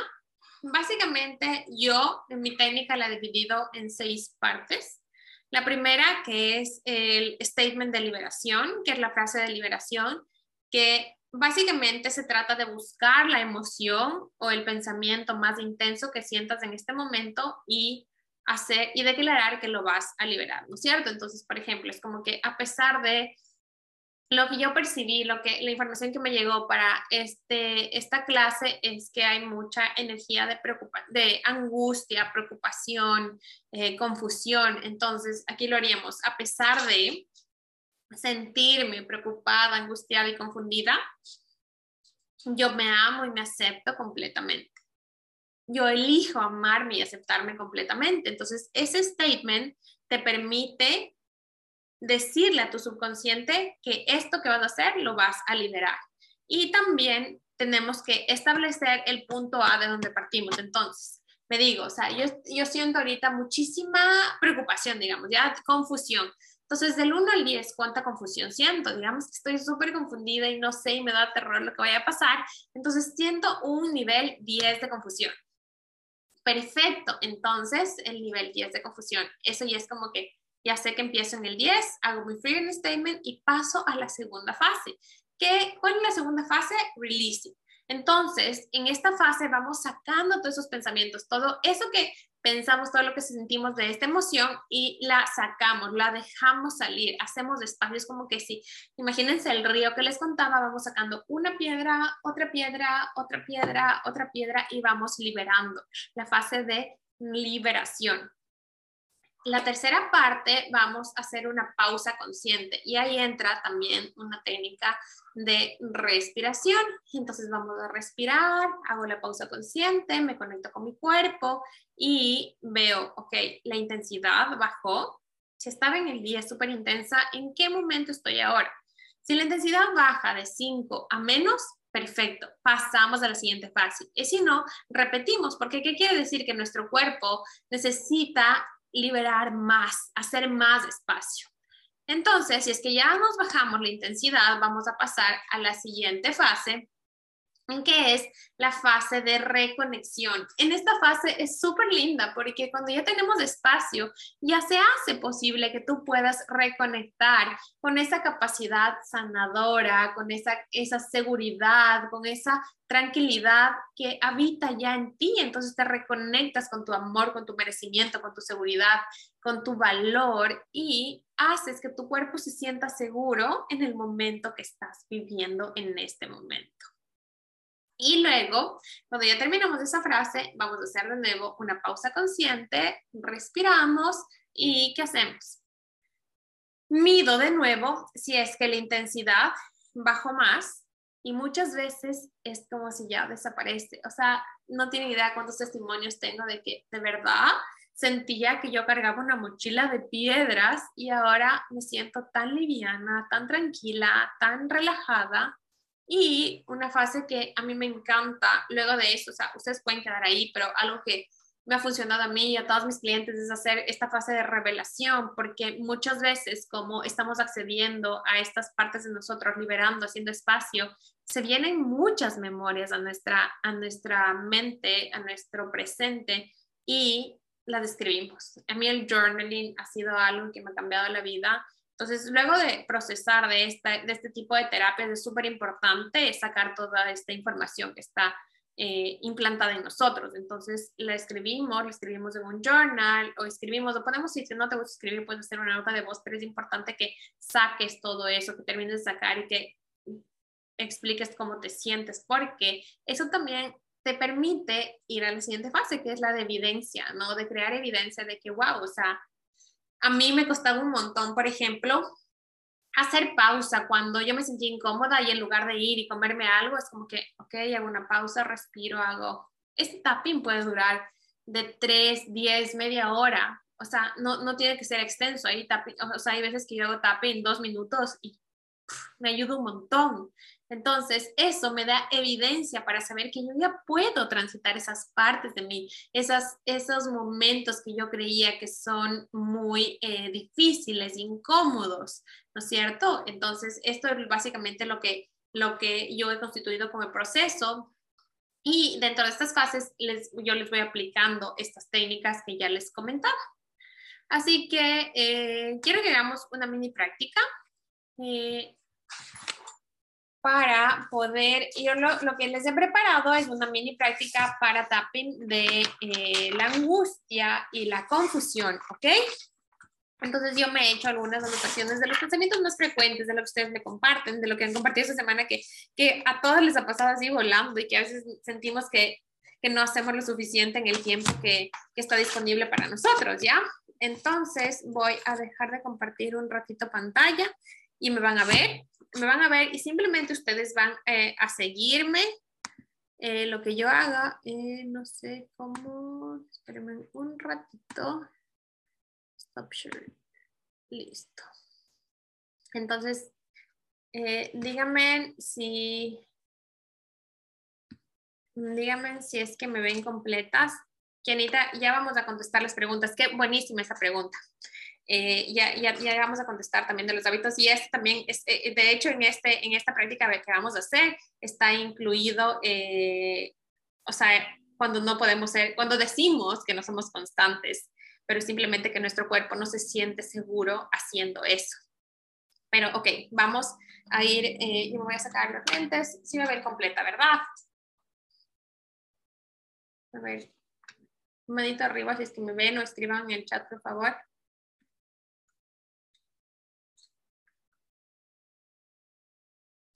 Básicamente, yo en mi técnica la he dividido en seis partes. La primera, que es el statement de liberación, que es la frase de liberación, que básicamente se trata de buscar la emoción o el pensamiento más intenso que sientas en este momento y hacer y declarar que lo vas a liberar, ¿no es cierto? Entonces, por ejemplo, es como que a pesar de lo que yo percibí, lo que, la información que me llegó para este, esta clase es que hay mucha energía de, de angustia, preocupación, eh, confusión. Entonces, aquí lo haríamos, a pesar de sentirme preocupada, angustiada y confundida, yo me amo y me acepto completamente. Yo elijo amarme y aceptarme completamente. Entonces, ese statement te permite decirle a tu subconsciente que esto que vas a hacer lo vas a liberar. Y también tenemos que establecer el punto A de donde partimos. Entonces, me digo, o sea, yo, yo siento ahorita muchísima preocupación, digamos, ya confusión. Entonces, del 1 al 10, ¿cuánta confusión siento? Digamos que estoy súper confundida y no sé y me da terror lo que vaya a pasar. Entonces, siento un nivel 10 de confusión. Perfecto, entonces el nivel 10 de confusión. Eso ya es como que ya sé que empiezo en el 10, hago mi freedom statement y paso a la segunda fase. ¿Qué, ¿Cuál es la segunda fase? Releasing. Entonces, en esta fase vamos sacando todos esos pensamientos, todo eso que pensamos, todo lo que sentimos de esta emoción y la sacamos, la dejamos salir, hacemos espacios como que sí. Imagínense el río que les contaba, vamos sacando una piedra, otra piedra, otra piedra, otra piedra y vamos liberando la fase de liberación. La tercera parte vamos a hacer una pausa consciente y ahí entra también una técnica de respiración. Entonces vamos a respirar, hago la pausa consciente, me conecto con mi cuerpo y veo, ok, la intensidad bajó. Si estaba en el día súper intensa, ¿en qué momento estoy ahora? Si la intensidad baja de 5 a menos, perfecto, pasamos a la siguiente fase. Y si no, repetimos, porque ¿qué quiere decir? Que nuestro cuerpo necesita liberar más, hacer más espacio. Entonces, si es que ya nos bajamos la intensidad, vamos a pasar a la siguiente fase, que es la fase de reconexión. En esta fase es súper linda porque cuando ya tenemos espacio, ya se hace posible que tú puedas reconectar con esa capacidad sanadora, con esa, esa seguridad, con esa tranquilidad que habita ya en ti. Entonces te reconectas con tu amor, con tu merecimiento, con tu seguridad, con tu valor y haces que tu cuerpo se sienta seguro en el momento que estás viviendo en este momento. Y luego, cuando ya terminamos esa frase, vamos a hacer de nuevo una pausa consciente, respiramos y ¿qué hacemos? Mido de nuevo si es que la intensidad bajó más y muchas veces es como si ya desaparece. O sea, no tienen idea cuántos testimonios tengo de que de verdad sentía que yo cargaba una mochila de piedras y ahora me siento tan liviana, tan tranquila, tan relajada y una fase que a mí me encanta luego de eso, o sea, ustedes pueden quedar ahí, pero algo que me ha funcionado a mí y a todos mis clientes es hacer esta fase de revelación, porque muchas veces como estamos accediendo a estas partes de nosotros, liberando, haciendo espacio, se vienen muchas memorias a nuestra, a nuestra mente, a nuestro presente y las describimos. A mí el journaling ha sido algo que me ha cambiado la vida entonces, luego de procesar de, esta, de este tipo de terapias, es súper importante sacar toda esta información que está eh, implantada en nosotros. Entonces, la escribimos, la escribimos en un journal o escribimos, o podemos, si no te gusta escribir, puedes hacer una nota de voz, pero es importante que saques todo eso, que termines de sacar y que expliques cómo te sientes, porque eso también te permite ir a la siguiente fase, que es la de evidencia, ¿no? De crear evidencia de que, wow, o sea, a mí me costaba un montón, por ejemplo, hacer pausa cuando yo me sentía incómoda y en lugar de ir y comerme algo, es como que, ok, hago una pausa, respiro, hago. Este tapping puede durar de 3, 10, media hora. O sea, no, no tiene que ser extenso. Hay, tapping, o sea, hay veces que yo hago tapping dos minutos y me ayuda un montón. Entonces, eso me da evidencia para saber que yo ya puedo transitar esas partes de mí, esas, esos momentos que yo creía que son muy eh, difíciles, incómodos, ¿no es cierto? Entonces, esto es básicamente lo que, lo que yo he constituido como el proceso. Y dentro de estas fases, yo les voy aplicando estas técnicas que ya les comentaba. Así que eh, quiero que hagamos una mini práctica. Eh, para poder, yo lo, lo, que les he preparado es una mini práctica para tapping de eh, la angustia y la confusión, ¿ok? Entonces yo me he hecho algunas anotaciones de los pensamientos más frecuentes, de lo que ustedes me comparten, de lo que han compartido esta semana, que, que a todos les ha pasado así volando y que a veces sentimos que, que no hacemos lo suficiente en el tiempo que, que está disponible para nosotros, ¿ya? Entonces voy a dejar de compartir un ratito pantalla y me van a ver me van a ver y simplemente ustedes van eh, a seguirme. Eh, lo que yo haga, eh, no sé cómo, espérenme un ratito. Stop share. Listo. Entonces, díganme si, díganme si es que me ven completas Kianita, ya vamos a contestar las preguntas. Qué buenísima esa pregunta. Eh, ya, ya, ya, vamos a contestar también de los hábitos y este también, es, eh, de hecho, en, este, en esta práctica que vamos a hacer está incluido, eh, o sea, cuando no podemos ser, cuando decimos que no somos constantes, pero simplemente que nuestro cuerpo no se siente seguro haciendo eso. Pero, ok, vamos a ir, y me voy a sacar los lentes, si me ven completa, ¿verdad? A ver, un manito arriba si es que me ven o escriban en el chat, por favor.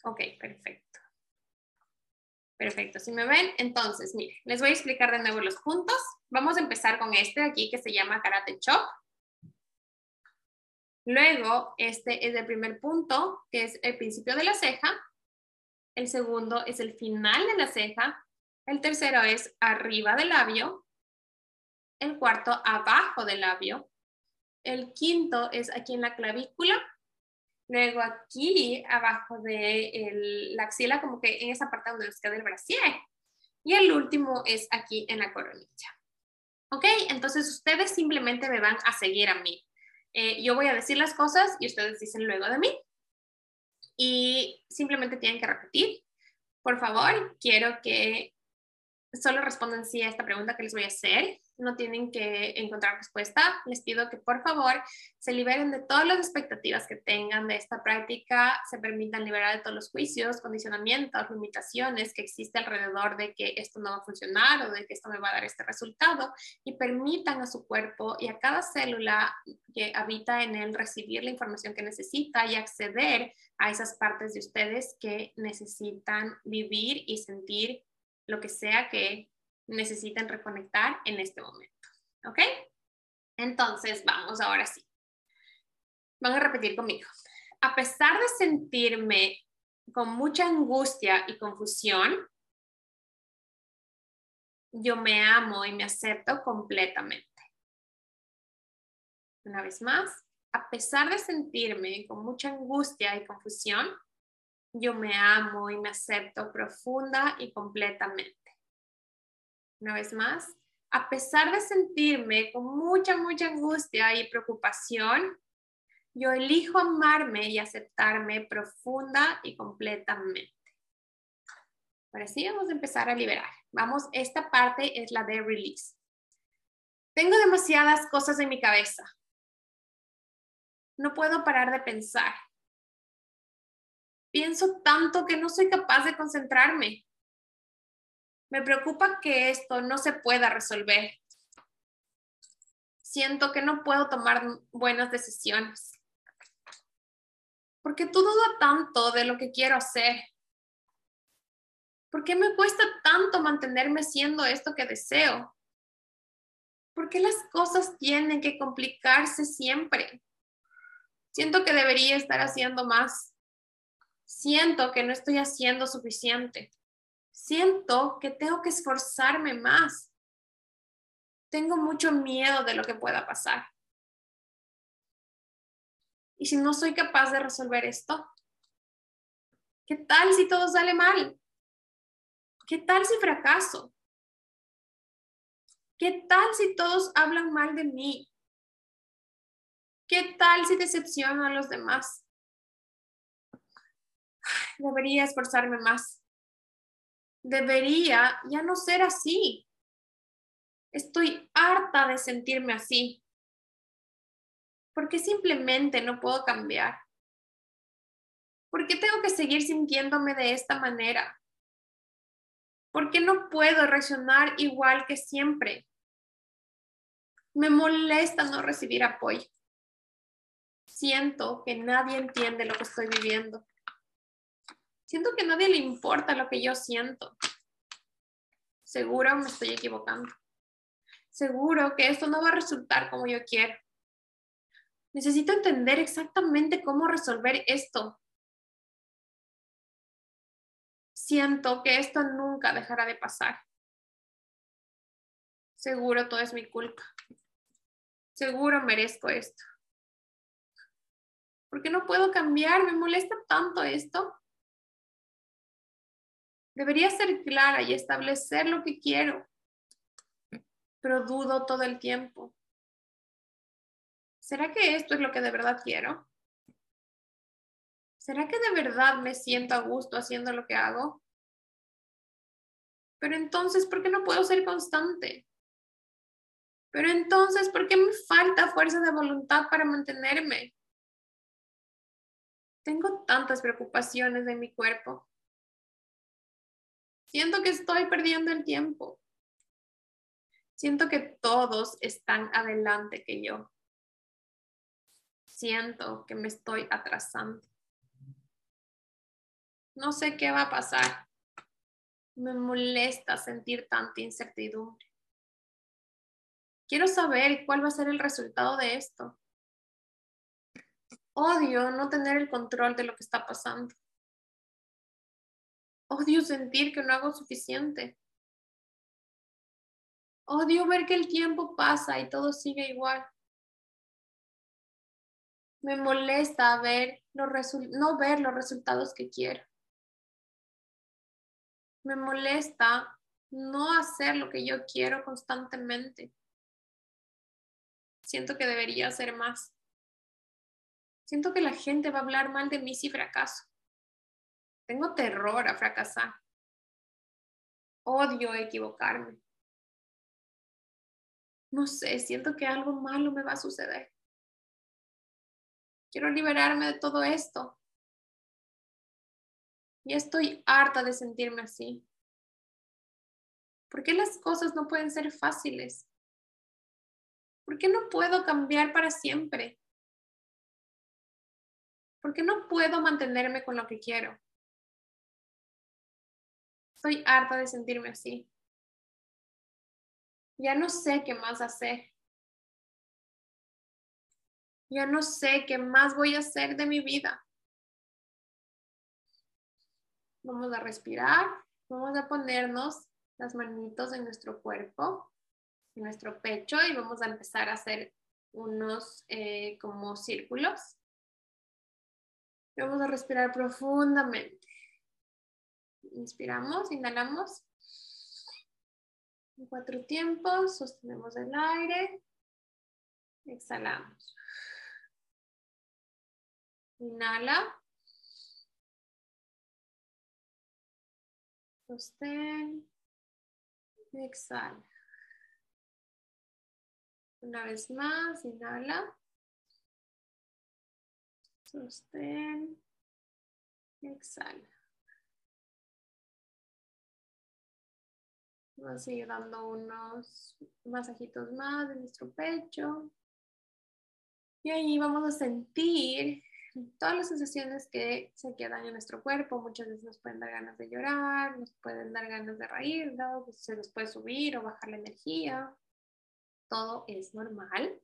Ok, perfecto. Perfecto, si me ven, entonces, mire, les voy a explicar de nuevo los puntos. Vamos a empezar con este aquí que se llama Karate Chop. Luego, este es el primer punto, que es el principio de la ceja. El segundo es el final de la ceja. El tercero es arriba del labio. El cuarto, abajo del labio. El quinto es aquí en la clavícula. Luego aquí, abajo de la axila, como que en esa parte donde nos queda el brasier. Y el último es aquí en la coronilla. ¿Ok? Entonces ustedes simplemente me van a seguir a mí. Eh, yo voy a decir las cosas y ustedes dicen luego de mí. Y simplemente tienen que repetir. Por favor, quiero que solo respondan sí a esta pregunta que les voy a hacer no tienen que encontrar respuesta. Les pido que por favor se liberen de todas las expectativas que tengan de esta práctica, se permitan liberar de todos los juicios, condicionamientos, limitaciones que existe alrededor de que esto no va a funcionar o de que esto me va a dar este resultado y permitan a su cuerpo y a cada célula que habita en él recibir la información que necesita y acceder a esas partes de ustedes que necesitan vivir y sentir lo que sea que necesitan reconectar en este momento. ¿Ok? Entonces, vamos ahora sí. Van a repetir conmigo. A pesar de sentirme con mucha angustia y confusión, yo me amo y me acepto completamente. Una vez más, a pesar de sentirme con mucha angustia y confusión, yo me amo y me acepto profunda y completamente. Una vez más, a pesar de sentirme con mucha, mucha angustia y preocupación, yo elijo amarme y aceptarme profunda y completamente. Ahora sí, vamos a empezar a liberar. Vamos, esta parte es la de release. Tengo demasiadas cosas en mi cabeza. No puedo parar de pensar. Pienso tanto que no soy capaz de concentrarme. Me preocupa que esto no se pueda resolver. Siento que no puedo tomar buenas decisiones. ¿Por qué tú dudas tanto de lo que quiero hacer? ¿Por qué me cuesta tanto mantenerme siendo esto que deseo? ¿Por qué las cosas tienen que complicarse siempre? Siento que debería estar haciendo más. Siento que no estoy haciendo suficiente. Siento que tengo que esforzarme más. Tengo mucho miedo de lo que pueda pasar. ¿Y si no soy capaz de resolver esto? ¿Qué tal si todo sale mal? ¿Qué tal si fracaso? ¿Qué tal si todos hablan mal de mí? ¿Qué tal si decepciono a los demás? Debería esforzarme más debería ya no ser así. Estoy harta de sentirme así. porque simplemente no puedo cambiar? ¿Por qué tengo que seguir sintiéndome de esta manera? ¿Por qué no puedo reaccionar igual que siempre? Me molesta no recibir apoyo. Siento que nadie entiende lo que estoy viviendo. Siento que a nadie le importa lo que yo siento. Seguro me estoy equivocando. Seguro que esto no va a resultar como yo quiero. Necesito entender exactamente cómo resolver esto. Siento que esto nunca dejará de pasar. Seguro todo es mi culpa. Seguro merezco esto. ¿Por qué no puedo cambiar? ¿Me molesta tanto esto? Debería ser clara y establecer lo que quiero. pero dudo todo el tiempo. ¿Será que esto es lo que de verdad quiero? ¿Será que de verdad me siento a gusto haciendo lo que hago? Pero entonces, ¿por qué no puedo ser constante? Pero entonces, ¿por qué me falta fuerza de voluntad para mantenerme? Tengo tantas preocupaciones de mi cuerpo. Siento que estoy perdiendo el tiempo. Siento que todos están adelante que yo. Siento que me estoy atrasando. No sé qué va a pasar. Me molesta sentir tanta incertidumbre. Quiero saber cuál va a ser el resultado de esto. Odio no tener el control de lo que está pasando. Odio sentir que no hago suficiente. Odio ver que el tiempo pasa y todo sigue igual. Me molesta no ver los resultados que quiero me molesta no hacer lo que yo quiero constantemente. Siento que debería hacer más. Siento que la gente va a hablar mal de mí si fracaso. Tengo terror a fracasar. Odio equivocarme. No sé, siento que algo malo me va a suceder. Quiero liberarme de todo esto. Ya estoy harta de sentirme así. ¿Por qué las cosas no pueden ser fáciles? ¿Por qué no puedo cambiar para siempre? ¿Por qué no puedo mantenerme con lo que quiero? Estoy harta de sentirme así. Ya no sé qué más hacer. Ya no sé qué más voy a hacer de mi vida. Vamos a respirar, vamos a ponernos las manitos en nuestro cuerpo, en nuestro pecho y vamos a empezar a hacer unos eh, como círculos. Vamos a respirar profundamente. Inspiramos, inhalamos. En cuatro tiempos, sostenemos el aire. Exhalamos. Inhala. Sostén. Exhala. Una vez más, inhala. Sostén. Exhala. Vamos a seguir dando unos masajitos más en nuestro pecho. Y ahí vamos a sentir todas las sensaciones que se quedan en nuestro cuerpo. Muchas veces nos pueden dar ganas de llorar, nos pueden dar ganas de reír, ¿no? Pues se nos puede subir o bajar la energía. Todo es normal.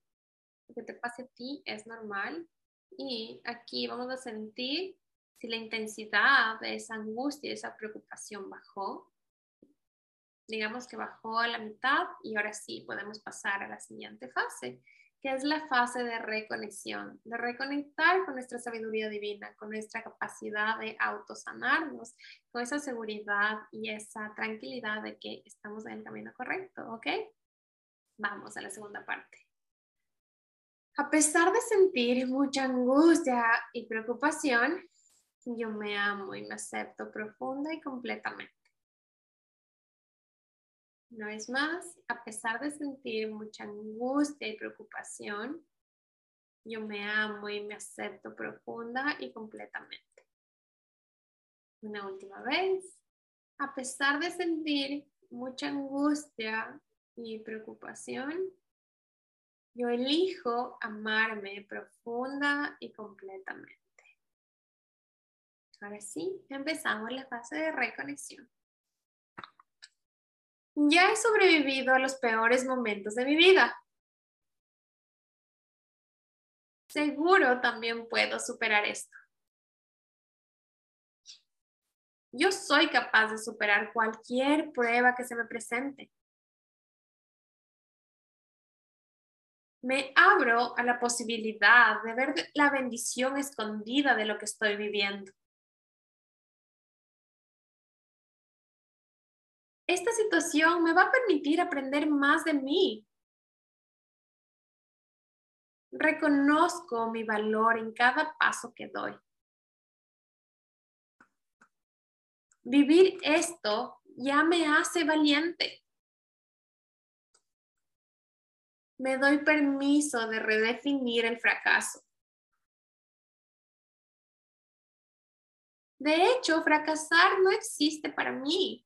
Lo que te pase a ti es normal. Y aquí vamos a sentir si la intensidad de esa angustia, de esa preocupación bajó. Digamos que bajó a la mitad y ahora sí podemos pasar a la siguiente fase, que es la fase de reconexión, de reconectar con nuestra sabiduría divina, con nuestra capacidad de autosanarnos, con esa seguridad y esa tranquilidad de que estamos en el camino correcto, ¿ok? Vamos a la segunda parte. A pesar de sentir mucha angustia y preocupación, yo me amo y me acepto profunda y completamente. Una vez más, a pesar de sentir mucha angustia y preocupación, yo me amo y me acepto profunda y completamente. Una última vez, a pesar de sentir mucha angustia y preocupación, yo elijo amarme profunda y completamente. Ahora sí, empezamos la fase de reconexión. Ya he sobrevivido a los peores momentos de mi vida. Seguro también puedo superar esto. Yo soy capaz de superar cualquier prueba que se me presente. Me abro a la posibilidad de ver la bendición escondida de lo que estoy viviendo. Esta situación me va a permitir aprender más de mí. Reconozco mi valor en cada paso que doy. Vivir esto ya me hace valiente. Me doy permiso de redefinir el fracaso. De hecho, fracasar no existe para mí.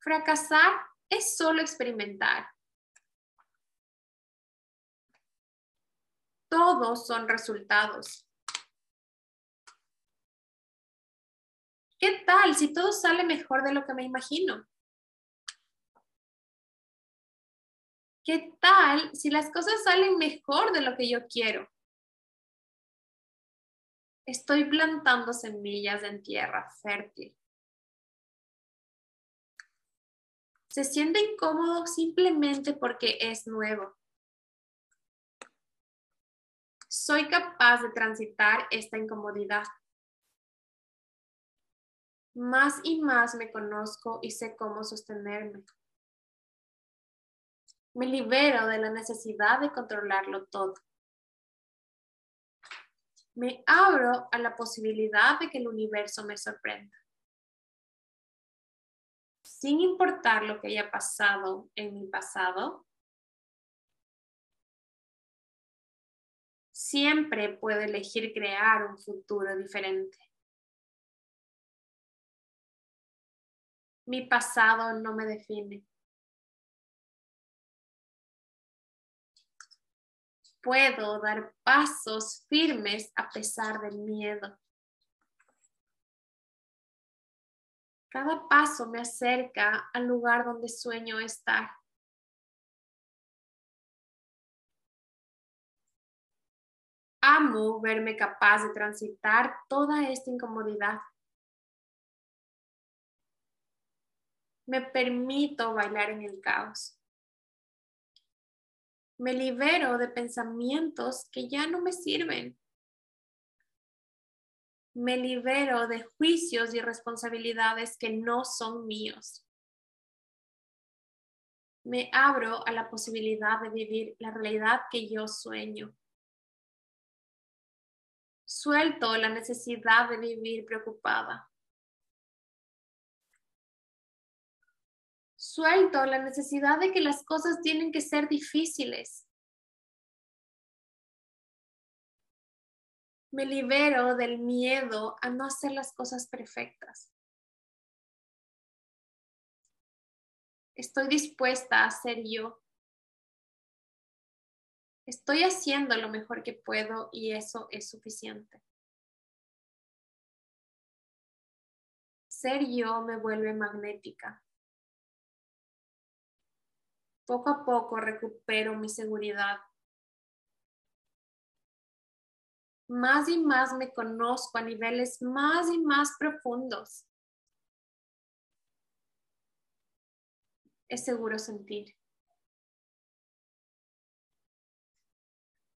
Fracasar es solo experimentar. Todos son resultados. ¿Qué tal si todo sale mejor de lo que me imagino? ¿Qué tal si las cosas salen mejor de lo que yo quiero? Estoy plantando semillas en tierra fértil. Se siente incómodo simplemente porque es nuevo. Soy capaz de transitar esta incomodidad. Más y más me conozco y sé cómo sostenerme. Me libero de la necesidad de controlarlo todo. Me abro a la posibilidad de que el universo me sorprenda sin importar lo que haya pasado en mi pasado, siempre puedo elegir crear un futuro diferente. Mi pasado no me define. Puedo dar pasos firmes a pesar del miedo. Cada paso me acerca al lugar donde sueño estar. Amo verme capaz de transitar toda esta incomodidad. Me permito bailar en el caos. Me libero de pensamientos que ya no me sirven me libero de juicios y responsabilidades que no son míos. Me abro a la posibilidad de vivir la realidad que yo sueño. Suelto la necesidad de vivir preocupada. Suelto la necesidad de que las cosas tienen que ser difíciles. Me libero del miedo a no hacer las cosas perfectas. Estoy dispuesta a ser yo. Estoy haciendo lo mejor que puedo y eso es suficiente. Ser yo me vuelve magnética. Poco a poco recupero mi seguridad más y más me conozco a niveles más y más profundos. Es seguro sentir.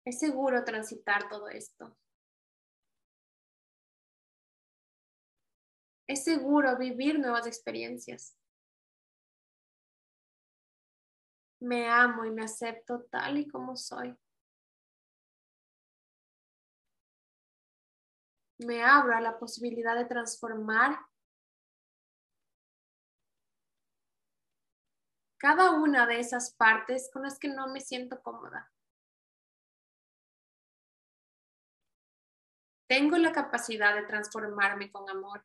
Es seguro transitar todo esto. Es seguro vivir nuevas experiencias. Me amo y me acepto tal y como soy. Me abro a la posibilidad de transformar cada una de esas partes con las que no me siento cómoda. Tengo la capacidad de transformarme con amor.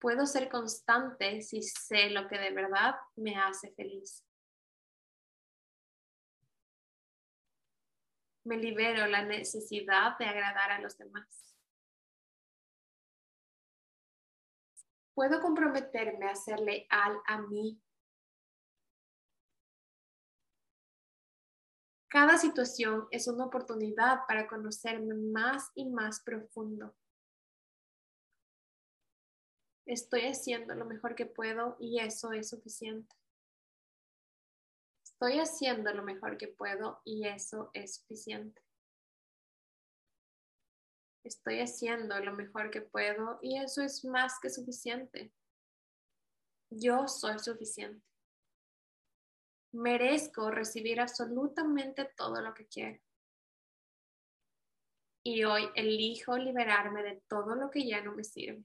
Puedo ser constante si sé lo que de verdad me hace feliz. Me libero la necesidad de agradar a los demás. Puedo comprometerme a ser leal a mí. Cada situación es una oportunidad para conocerme más y más profundo. Estoy haciendo lo mejor que puedo y eso es suficiente estoy haciendo lo mejor que puedo y eso es suficiente. Estoy haciendo lo mejor que puedo y eso es más que suficiente. Yo soy suficiente. Merezco recibir absolutamente todo lo que quiero. Y hoy elijo liberarme de todo lo que ya no me sirve.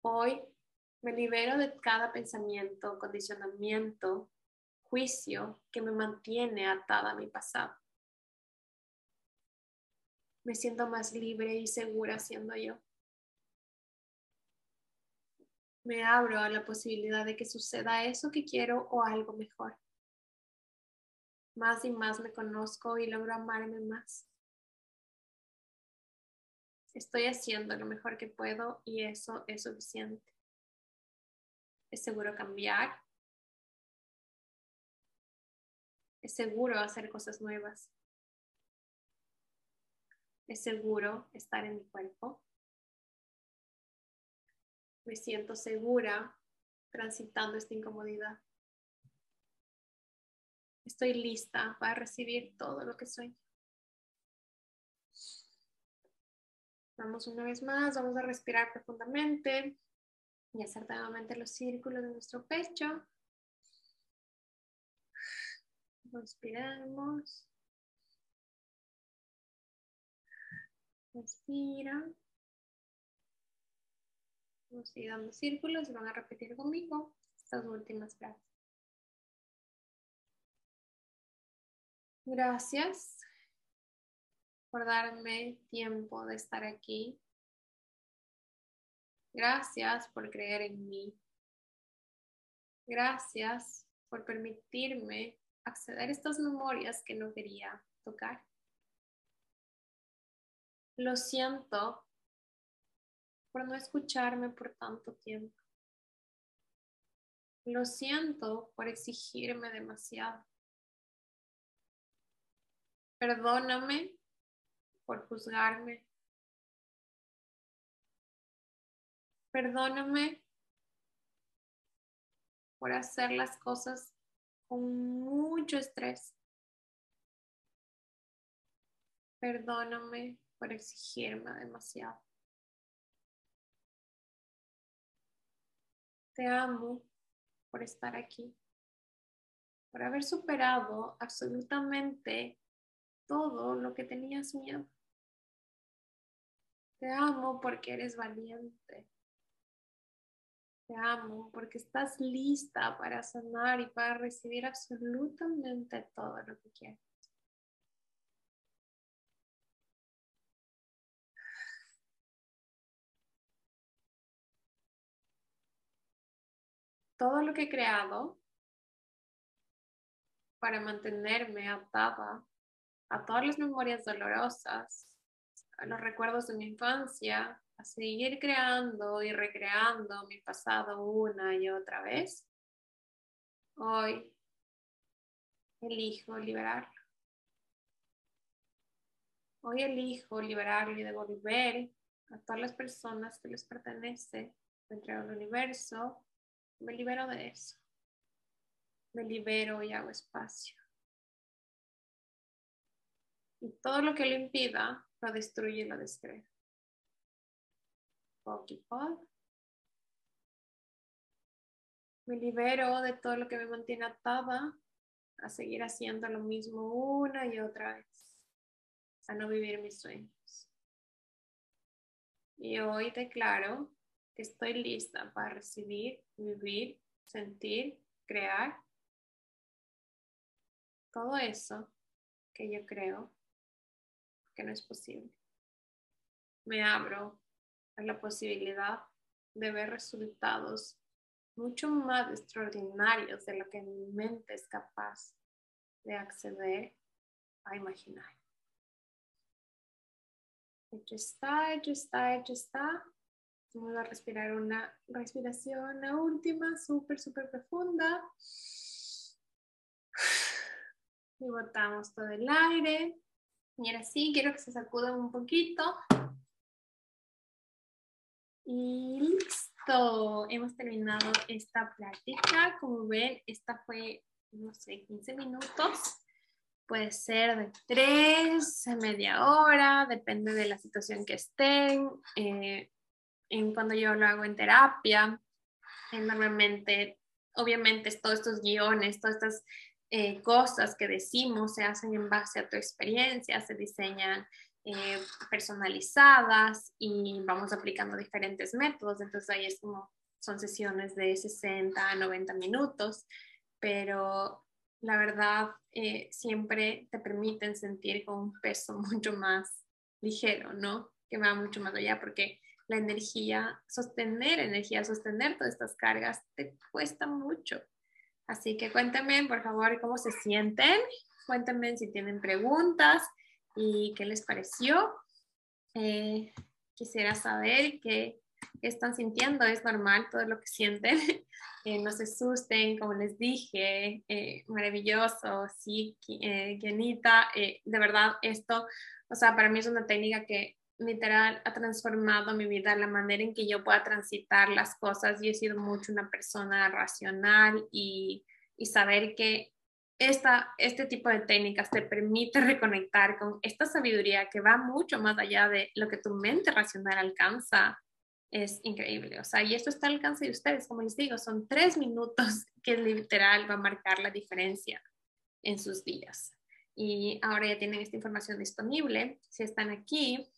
Hoy me libero de cada pensamiento, condicionamiento, juicio que me mantiene atada a mi pasado me siento más libre y segura siendo yo. Me abro a la posibilidad de que suceda eso que quiero o algo mejor. Más y más me conozco y logro amarme más. Estoy haciendo lo mejor que puedo y eso es suficiente. Es seguro cambiar. Es seguro hacer cosas nuevas. Es seguro estar en mi cuerpo. Me siento segura transitando esta incomodidad. Estoy lista para recibir todo lo que soy. Vamos una vez más, vamos a respirar profundamente y hacer nuevamente los círculos de nuestro pecho. Respiramos. Respira. Vamos a ir dando círculos y van a repetir conmigo estas últimas frases. Gracias por darme tiempo de estar aquí. Gracias por creer en mí. Gracias por permitirme acceder a estas memorias que no quería tocar. Lo siento por no escucharme por tanto tiempo. Lo siento por exigirme demasiado. Perdóname por juzgarme. Perdóname por hacer las cosas con mucho estrés. Perdóname por exigirme demasiado. Te amo por estar aquí, por haber superado absolutamente todo lo que tenías miedo. Te amo porque eres valiente. Te amo porque estás lista para sanar y para recibir absolutamente todo lo que quieres. todo lo que he creado para mantenerme atada a todas las memorias dolorosas, a los recuerdos de mi infancia, a seguir creando y recreando mi pasado una y otra vez, hoy elijo liberarlo. Hoy elijo liberarlo y devolver a todas las personas que les pertenece dentro del universo me libero de eso. Me libero y hago espacio. Y todo lo que lo impida, lo destruye y lo descree. Me libero de todo lo que me mantiene atada a seguir haciendo lo mismo una y otra vez, a no vivir mis sueños. Y hoy declaro que estoy lista para recibir, vivir, sentir, crear. Todo eso que yo creo que no es posible. Me abro la posibilidad de ver resultados mucho más extraordinarios de lo que mi mente es capaz de acceder a imaginar. Hecho está, hecho está, hecho está. Vamos a respirar una respiración, la última, súper, súper profunda. Y botamos todo el aire. Y ahora sí, quiero que se sacudan un poquito. Y listo, hemos terminado esta plática. Como ven, esta fue, no sé, 15 minutos. puede ser de tres, media hora, depende de la situación media hora, depende de la situación que estén. Eh, en cuando yo lo hago en terapia, eh, normalmente, obviamente, todos estos guiones, todas estas eh, cosas que decimos se hacen en base a tu experiencia, se diseñan personalizadas y vamos aplicando diferentes métodos. Entonces ahí es como, son sesiones de 60 a 90 minutos, pero la verdad eh, siempre te permiten sentir con un peso (laughs) mucho más ligero, ¿no? Que va mucho más allá porque la energía, sostener energía, sostener todas estas cargas te cuesta mucho. Así que cuéntenme, por favor, cómo se sienten. Cuéntenme si tienen preguntas y qué les pareció. Eh, quisiera saber qué, están sintiendo, es normal todo lo que sienten, (laughs) eh, no se asusten, como les dije, eh, maravilloso, sí, eh, eh, de verdad esto, o sea, para mí es una técnica que literal ha transformado mi vida, la manera en que yo pueda transitar las cosas, yo he sido mucho una persona racional y, y saber que esta, este tipo de técnicas te permite reconectar con esta sabiduría que va mucho más allá de lo que tu mente racional alcanza es increíble. O sea, y esto está al alcance de ustedes, como les digo, son tres minutos (laughs) que literal va a marcar la diferencia en sus días. Y ahora ya tienen esta información disponible. Si están aquí,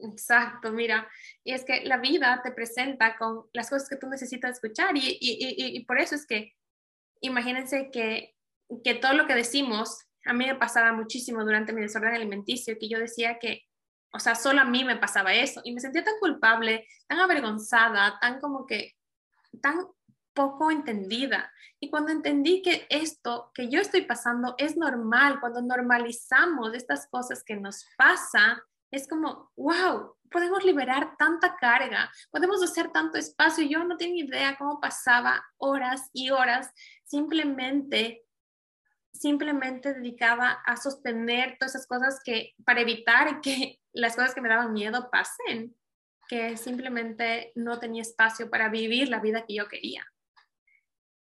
Exacto, mira, y es que la vida te presenta con las cosas que tú necesitas escuchar y, y, y, por eso es que imagínense que, que, todo lo que decimos, a mí me pasaba muchísimo durante mi desorden alimenticio, que yo decía que o sea, solo a mí me pasaba eso y me sentía tan culpable, tan avergonzada, tan como que, tan poco entendida. Y cuando entendí que esto que yo estoy pasando es normal, cuando normalizamos estas cosas que nos pasa, es como, wow, podemos liberar tanta carga, podemos hacer tanto espacio. Yo no tenía idea cómo pasaba horas y horas simplemente simplemente dedicaba a sostener todas esas cosas que para evitar que (laughs) las cosas que me daban miedo pasen, que simplemente no tenía espacio para vivir la vida que yo quería.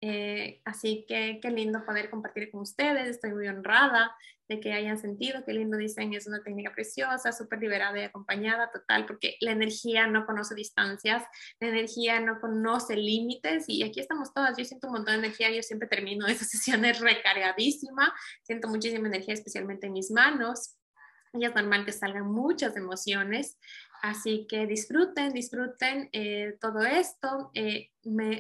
Eh, así que qué lindo poder compartir con ustedes, estoy muy honrada de que hayan sentido, qué lindo dicen, es una técnica preciosa, súper liberada y acompañada, total, porque la energía no conoce distancias, la energía no conoce límites y aquí estamos todas, yo siento un montón de energía, yo siempre termino (laughs) esas sesiones recargadísima, siento muchísima energía, especialmente en mis manos, y es normal que salgan muchas emociones Así que disfruten, disfruten eh, todo esto. Eh,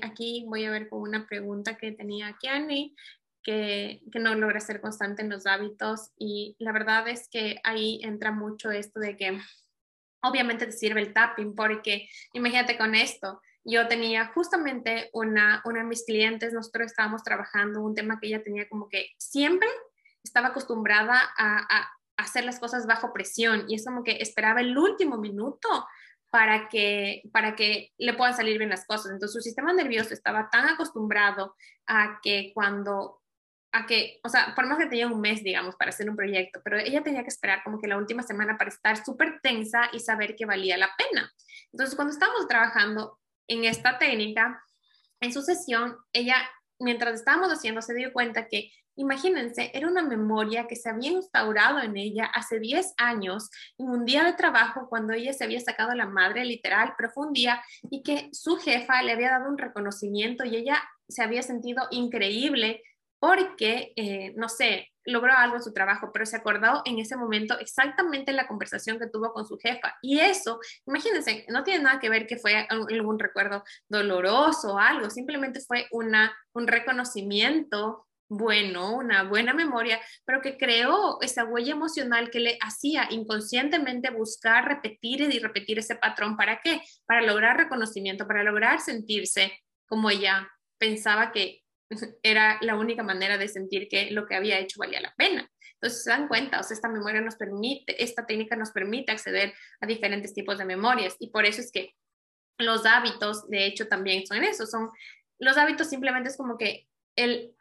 aquí voy a ver con una pregunta que tenía Kiani, que, que no logra ser constante en los hábitos y la verdad es que ahí entra mucho esto de que obviamente te sirve el tapping porque imagínate con esto, yo tenía justamente una, una de mis clientes, nosotros estábamos trabajando un tema que ella tenía como que siempre estaba acostumbrada a, hacer las cosas bajo presión y es como que esperaba el último minuto para que, para que le puedan salir bien las cosas. Entonces su sistema nervioso estaba tan acostumbrado a que cuando, a que, o sea, por más que tenía un mes, digamos, para hacer un proyecto, pero ella tenía que esperar como que la última semana para estar súper tensa y saber que valía la pena. Entonces cuando estábamos trabajando en esta técnica, en su sesión, ella, mientras estábamos haciendo, se dio cuenta que Imagínense, era una memoria que se había instaurado en ella hace 10 años, en un día de trabajo cuando ella se había sacado la madre literal, pero y que su jefa le había dado un reconocimiento y ella se había sentido increíble porque, eh, no sé, logró algo en su trabajo, pero se acordó en ese momento exactamente la conversación que tuvo con su jefa. Y eso, imagínense, no tiene nada que ver que fue algún recuerdo doloroso o algo, simplemente fue una, un reconocimiento bueno, una buena memoria, pero que creó esa huella emocional que le hacía inconscientemente buscar repetir y repetir ese patrón. ¿Para qué? Para lograr reconocimiento, para lograr sentirse como ella pensaba que (laughs) era la única manera de sentir que lo que había hecho valía la pena. Entonces se dan cuenta, o sea, esta memoria nos permite, esta técnica nos permite acceder a diferentes tipos de memorias y por eso es que los hábitos, de hecho, también son eso, son los hábitos simplemente es como que el,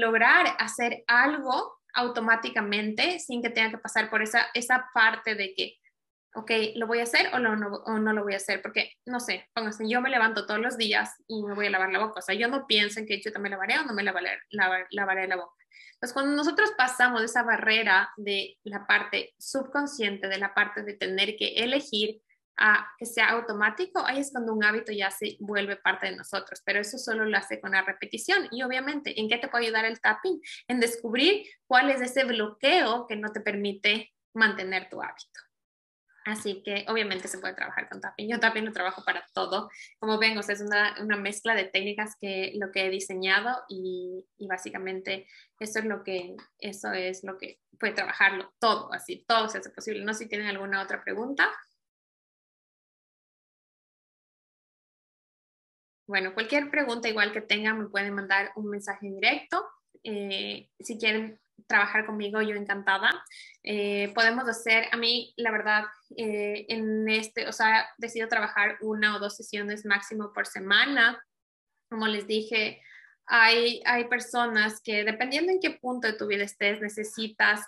lograr hacer algo automáticamente sin que tenga que pasar por esa, esa parte de que ok, ¿lo voy a hacer o no, o no lo voy a hacer? Porque, no sé, pónganse, yo me levanto todos los días y me voy a lavar la boca. O sea, yo no pienso en que yo también lavaré o no me lavaré, lavaré la boca. Entonces, cuando nosotros pasamos de esa barrera de la parte subconsciente, de la parte de tener que elegir a que sea automático, ahí es cuando un hábito ya se vuelve parte de nosotros, pero eso solo lo hace con la repetición. Y obviamente, ¿en qué te puede ayudar el tapping? En descubrir cuál es ese bloqueo que no te permite mantener tu hábito. Así que obviamente se puede trabajar con tapping. Yo también lo trabajo para todo. Como ven, o sea, es una, una, mezcla de técnicas que lo que he diseñado y, y, básicamente eso es lo que eso es lo que puede trabajarlo todo, así todo se hace posible. No sé si tienen alguna otra pregunta. Bueno, cualquier pregunta igual que tengan me pueden mandar un mensaje directo. Eh, si quieren trabajar conmigo, yo encantada. Eh, podemos hacer, a mí, la verdad, eh, en este, o sea, decido trabajar una o dos sesiones máximo por semana. Como les dije, hay, hay personas que dependiendo en qué punto de tu vida estés, necesitas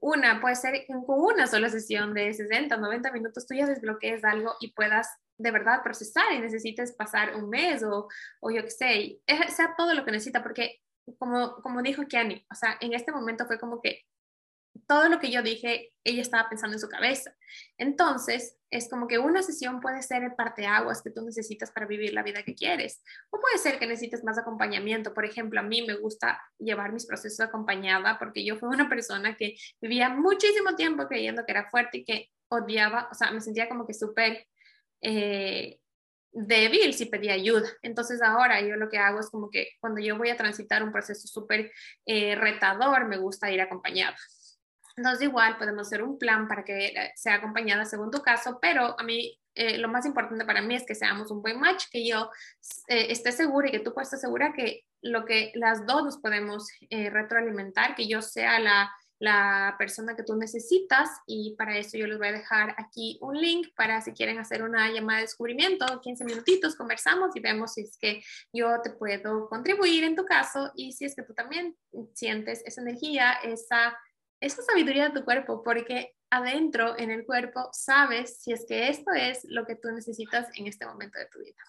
una, puede ser con una sola sesión de 60, 90 minutos, tú ya desbloquees algo y puedas de verdad procesar y necesites pasar un mes o, o yo qué sé, sea todo lo que necesita, porque como, como dijo Kiani, o sea, en este momento fue como que todo lo que yo dije, ella estaba pensando en su cabeza. Entonces, es como que una sesión puede ser el parteaguas que tú necesitas para vivir la vida que quieres. O puede ser que necesites más acompañamiento. Por ejemplo, a mí me gusta llevar mis procesos acompañada porque yo fui una persona que vivía muchísimo tiempo creyendo que era fuerte y que odiaba, o sea, me sentía como que súper eh, débil si pedía ayuda. Entonces ahora yo lo que hago es como que cuando yo voy a transitar un proceso súper eh, retador, me gusta ir acompañada. Entonces igual podemos hacer un plan para que eh, sea acompañada según tu caso, pero a mí eh, lo más importante para mí es que seamos un buen match, que yo esté segura y que tú puedas estar segura que lo que las dos nos podemos retroalimentar, que yo sea la la persona que tú necesitas y para eso yo les voy a dejar aquí un link para si quieren hacer una llamada de descubrimiento, 15 minutitos, conversamos y vemos si es que yo te puedo contribuir en tu caso y si es que tú también sientes esa energía, esa, esa sabiduría de tu cuerpo, porque adentro en el cuerpo sabes si es que esto es lo que tú necesitas en este momento de tu vida.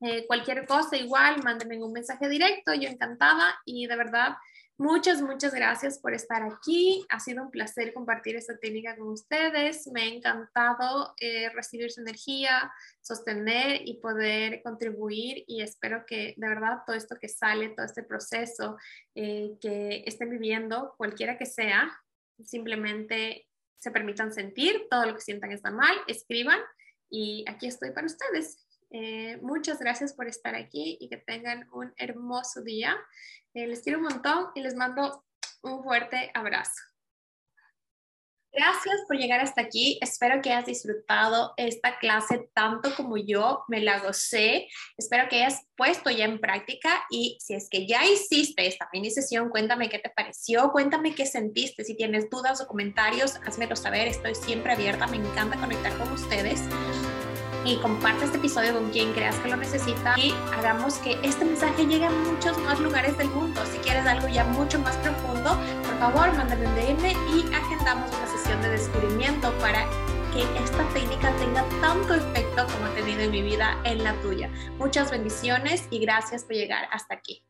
Eh, cualquier cosa igual, mándenme un mensaje directo, yo encantada y de verdad Muchas, muchas gracias por estar aquí. Ha sido un placer compartir esta técnica con ustedes. Me ha encantado eh, recibir su energía, sostener y poder contribuir y espero que de verdad todo esto que sale, todo este proceso eh, que estén viviendo, cualquiera que sea, simplemente se permitan sentir todo lo que sientan está mal, escriban y aquí estoy para ustedes. Eh, muchas gracias por estar aquí y que tengan un hermoso día. Eh, les quiero un montón y les mando un fuerte abrazo. Gracias por llegar hasta aquí. Espero que hayas disfrutado esta clase tanto como yo me la gocé. Espero que hayas puesto ya en práctica y si es que ya hiciste esta mini sesión, cuéntame qué te pareció, cuéntame qué sentiste. Si tienes dudas o comentarios, házmelo saber. Estoy siempre abierta. Me encanta conectar con ustedes y comparte este episodio con quien creas que lo necesita y hagamos que este mensaje llegue a muchos más lugares del mundo. Si quieres algo ya mucho más profundo, por favor, mándame un DM y agendamos una sesión de descubrimiento para que esta técnica tenga tanto efecto como ha tenido en mi vida en la tuya. Muchas bendiciones y gracias por llegar hasta aquí.